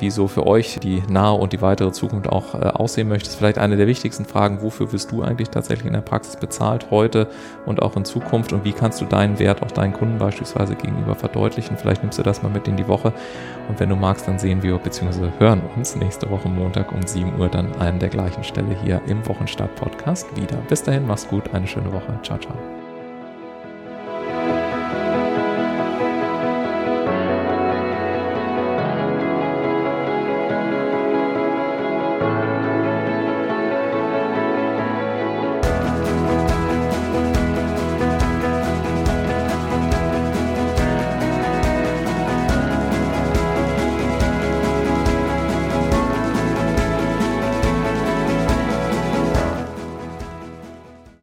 wie so für euch die nahe und die weitere Zukunft auch äh, aussehen möchte, ist vielleicht eine der wichtigsten Fragen, wofür wirst du eigentlich tatsächlich in der Praxis bezahlt heute und auch in Zukunft und wie kannst du deinen Wert auch deinen Kunden beispielsweise gegenüber verdeutlichen? Vielleicht nimmst du das mal mit in die Woche und wenn du magst, dann sehen wir bzw. hören uns nächste Woche Montag um 7 Uhr dann an der gleichen Stelle hier im Wochenstart Podcast wieder. Bis dahin, mach's gut, eine schöne Woche. Ciao, ciao.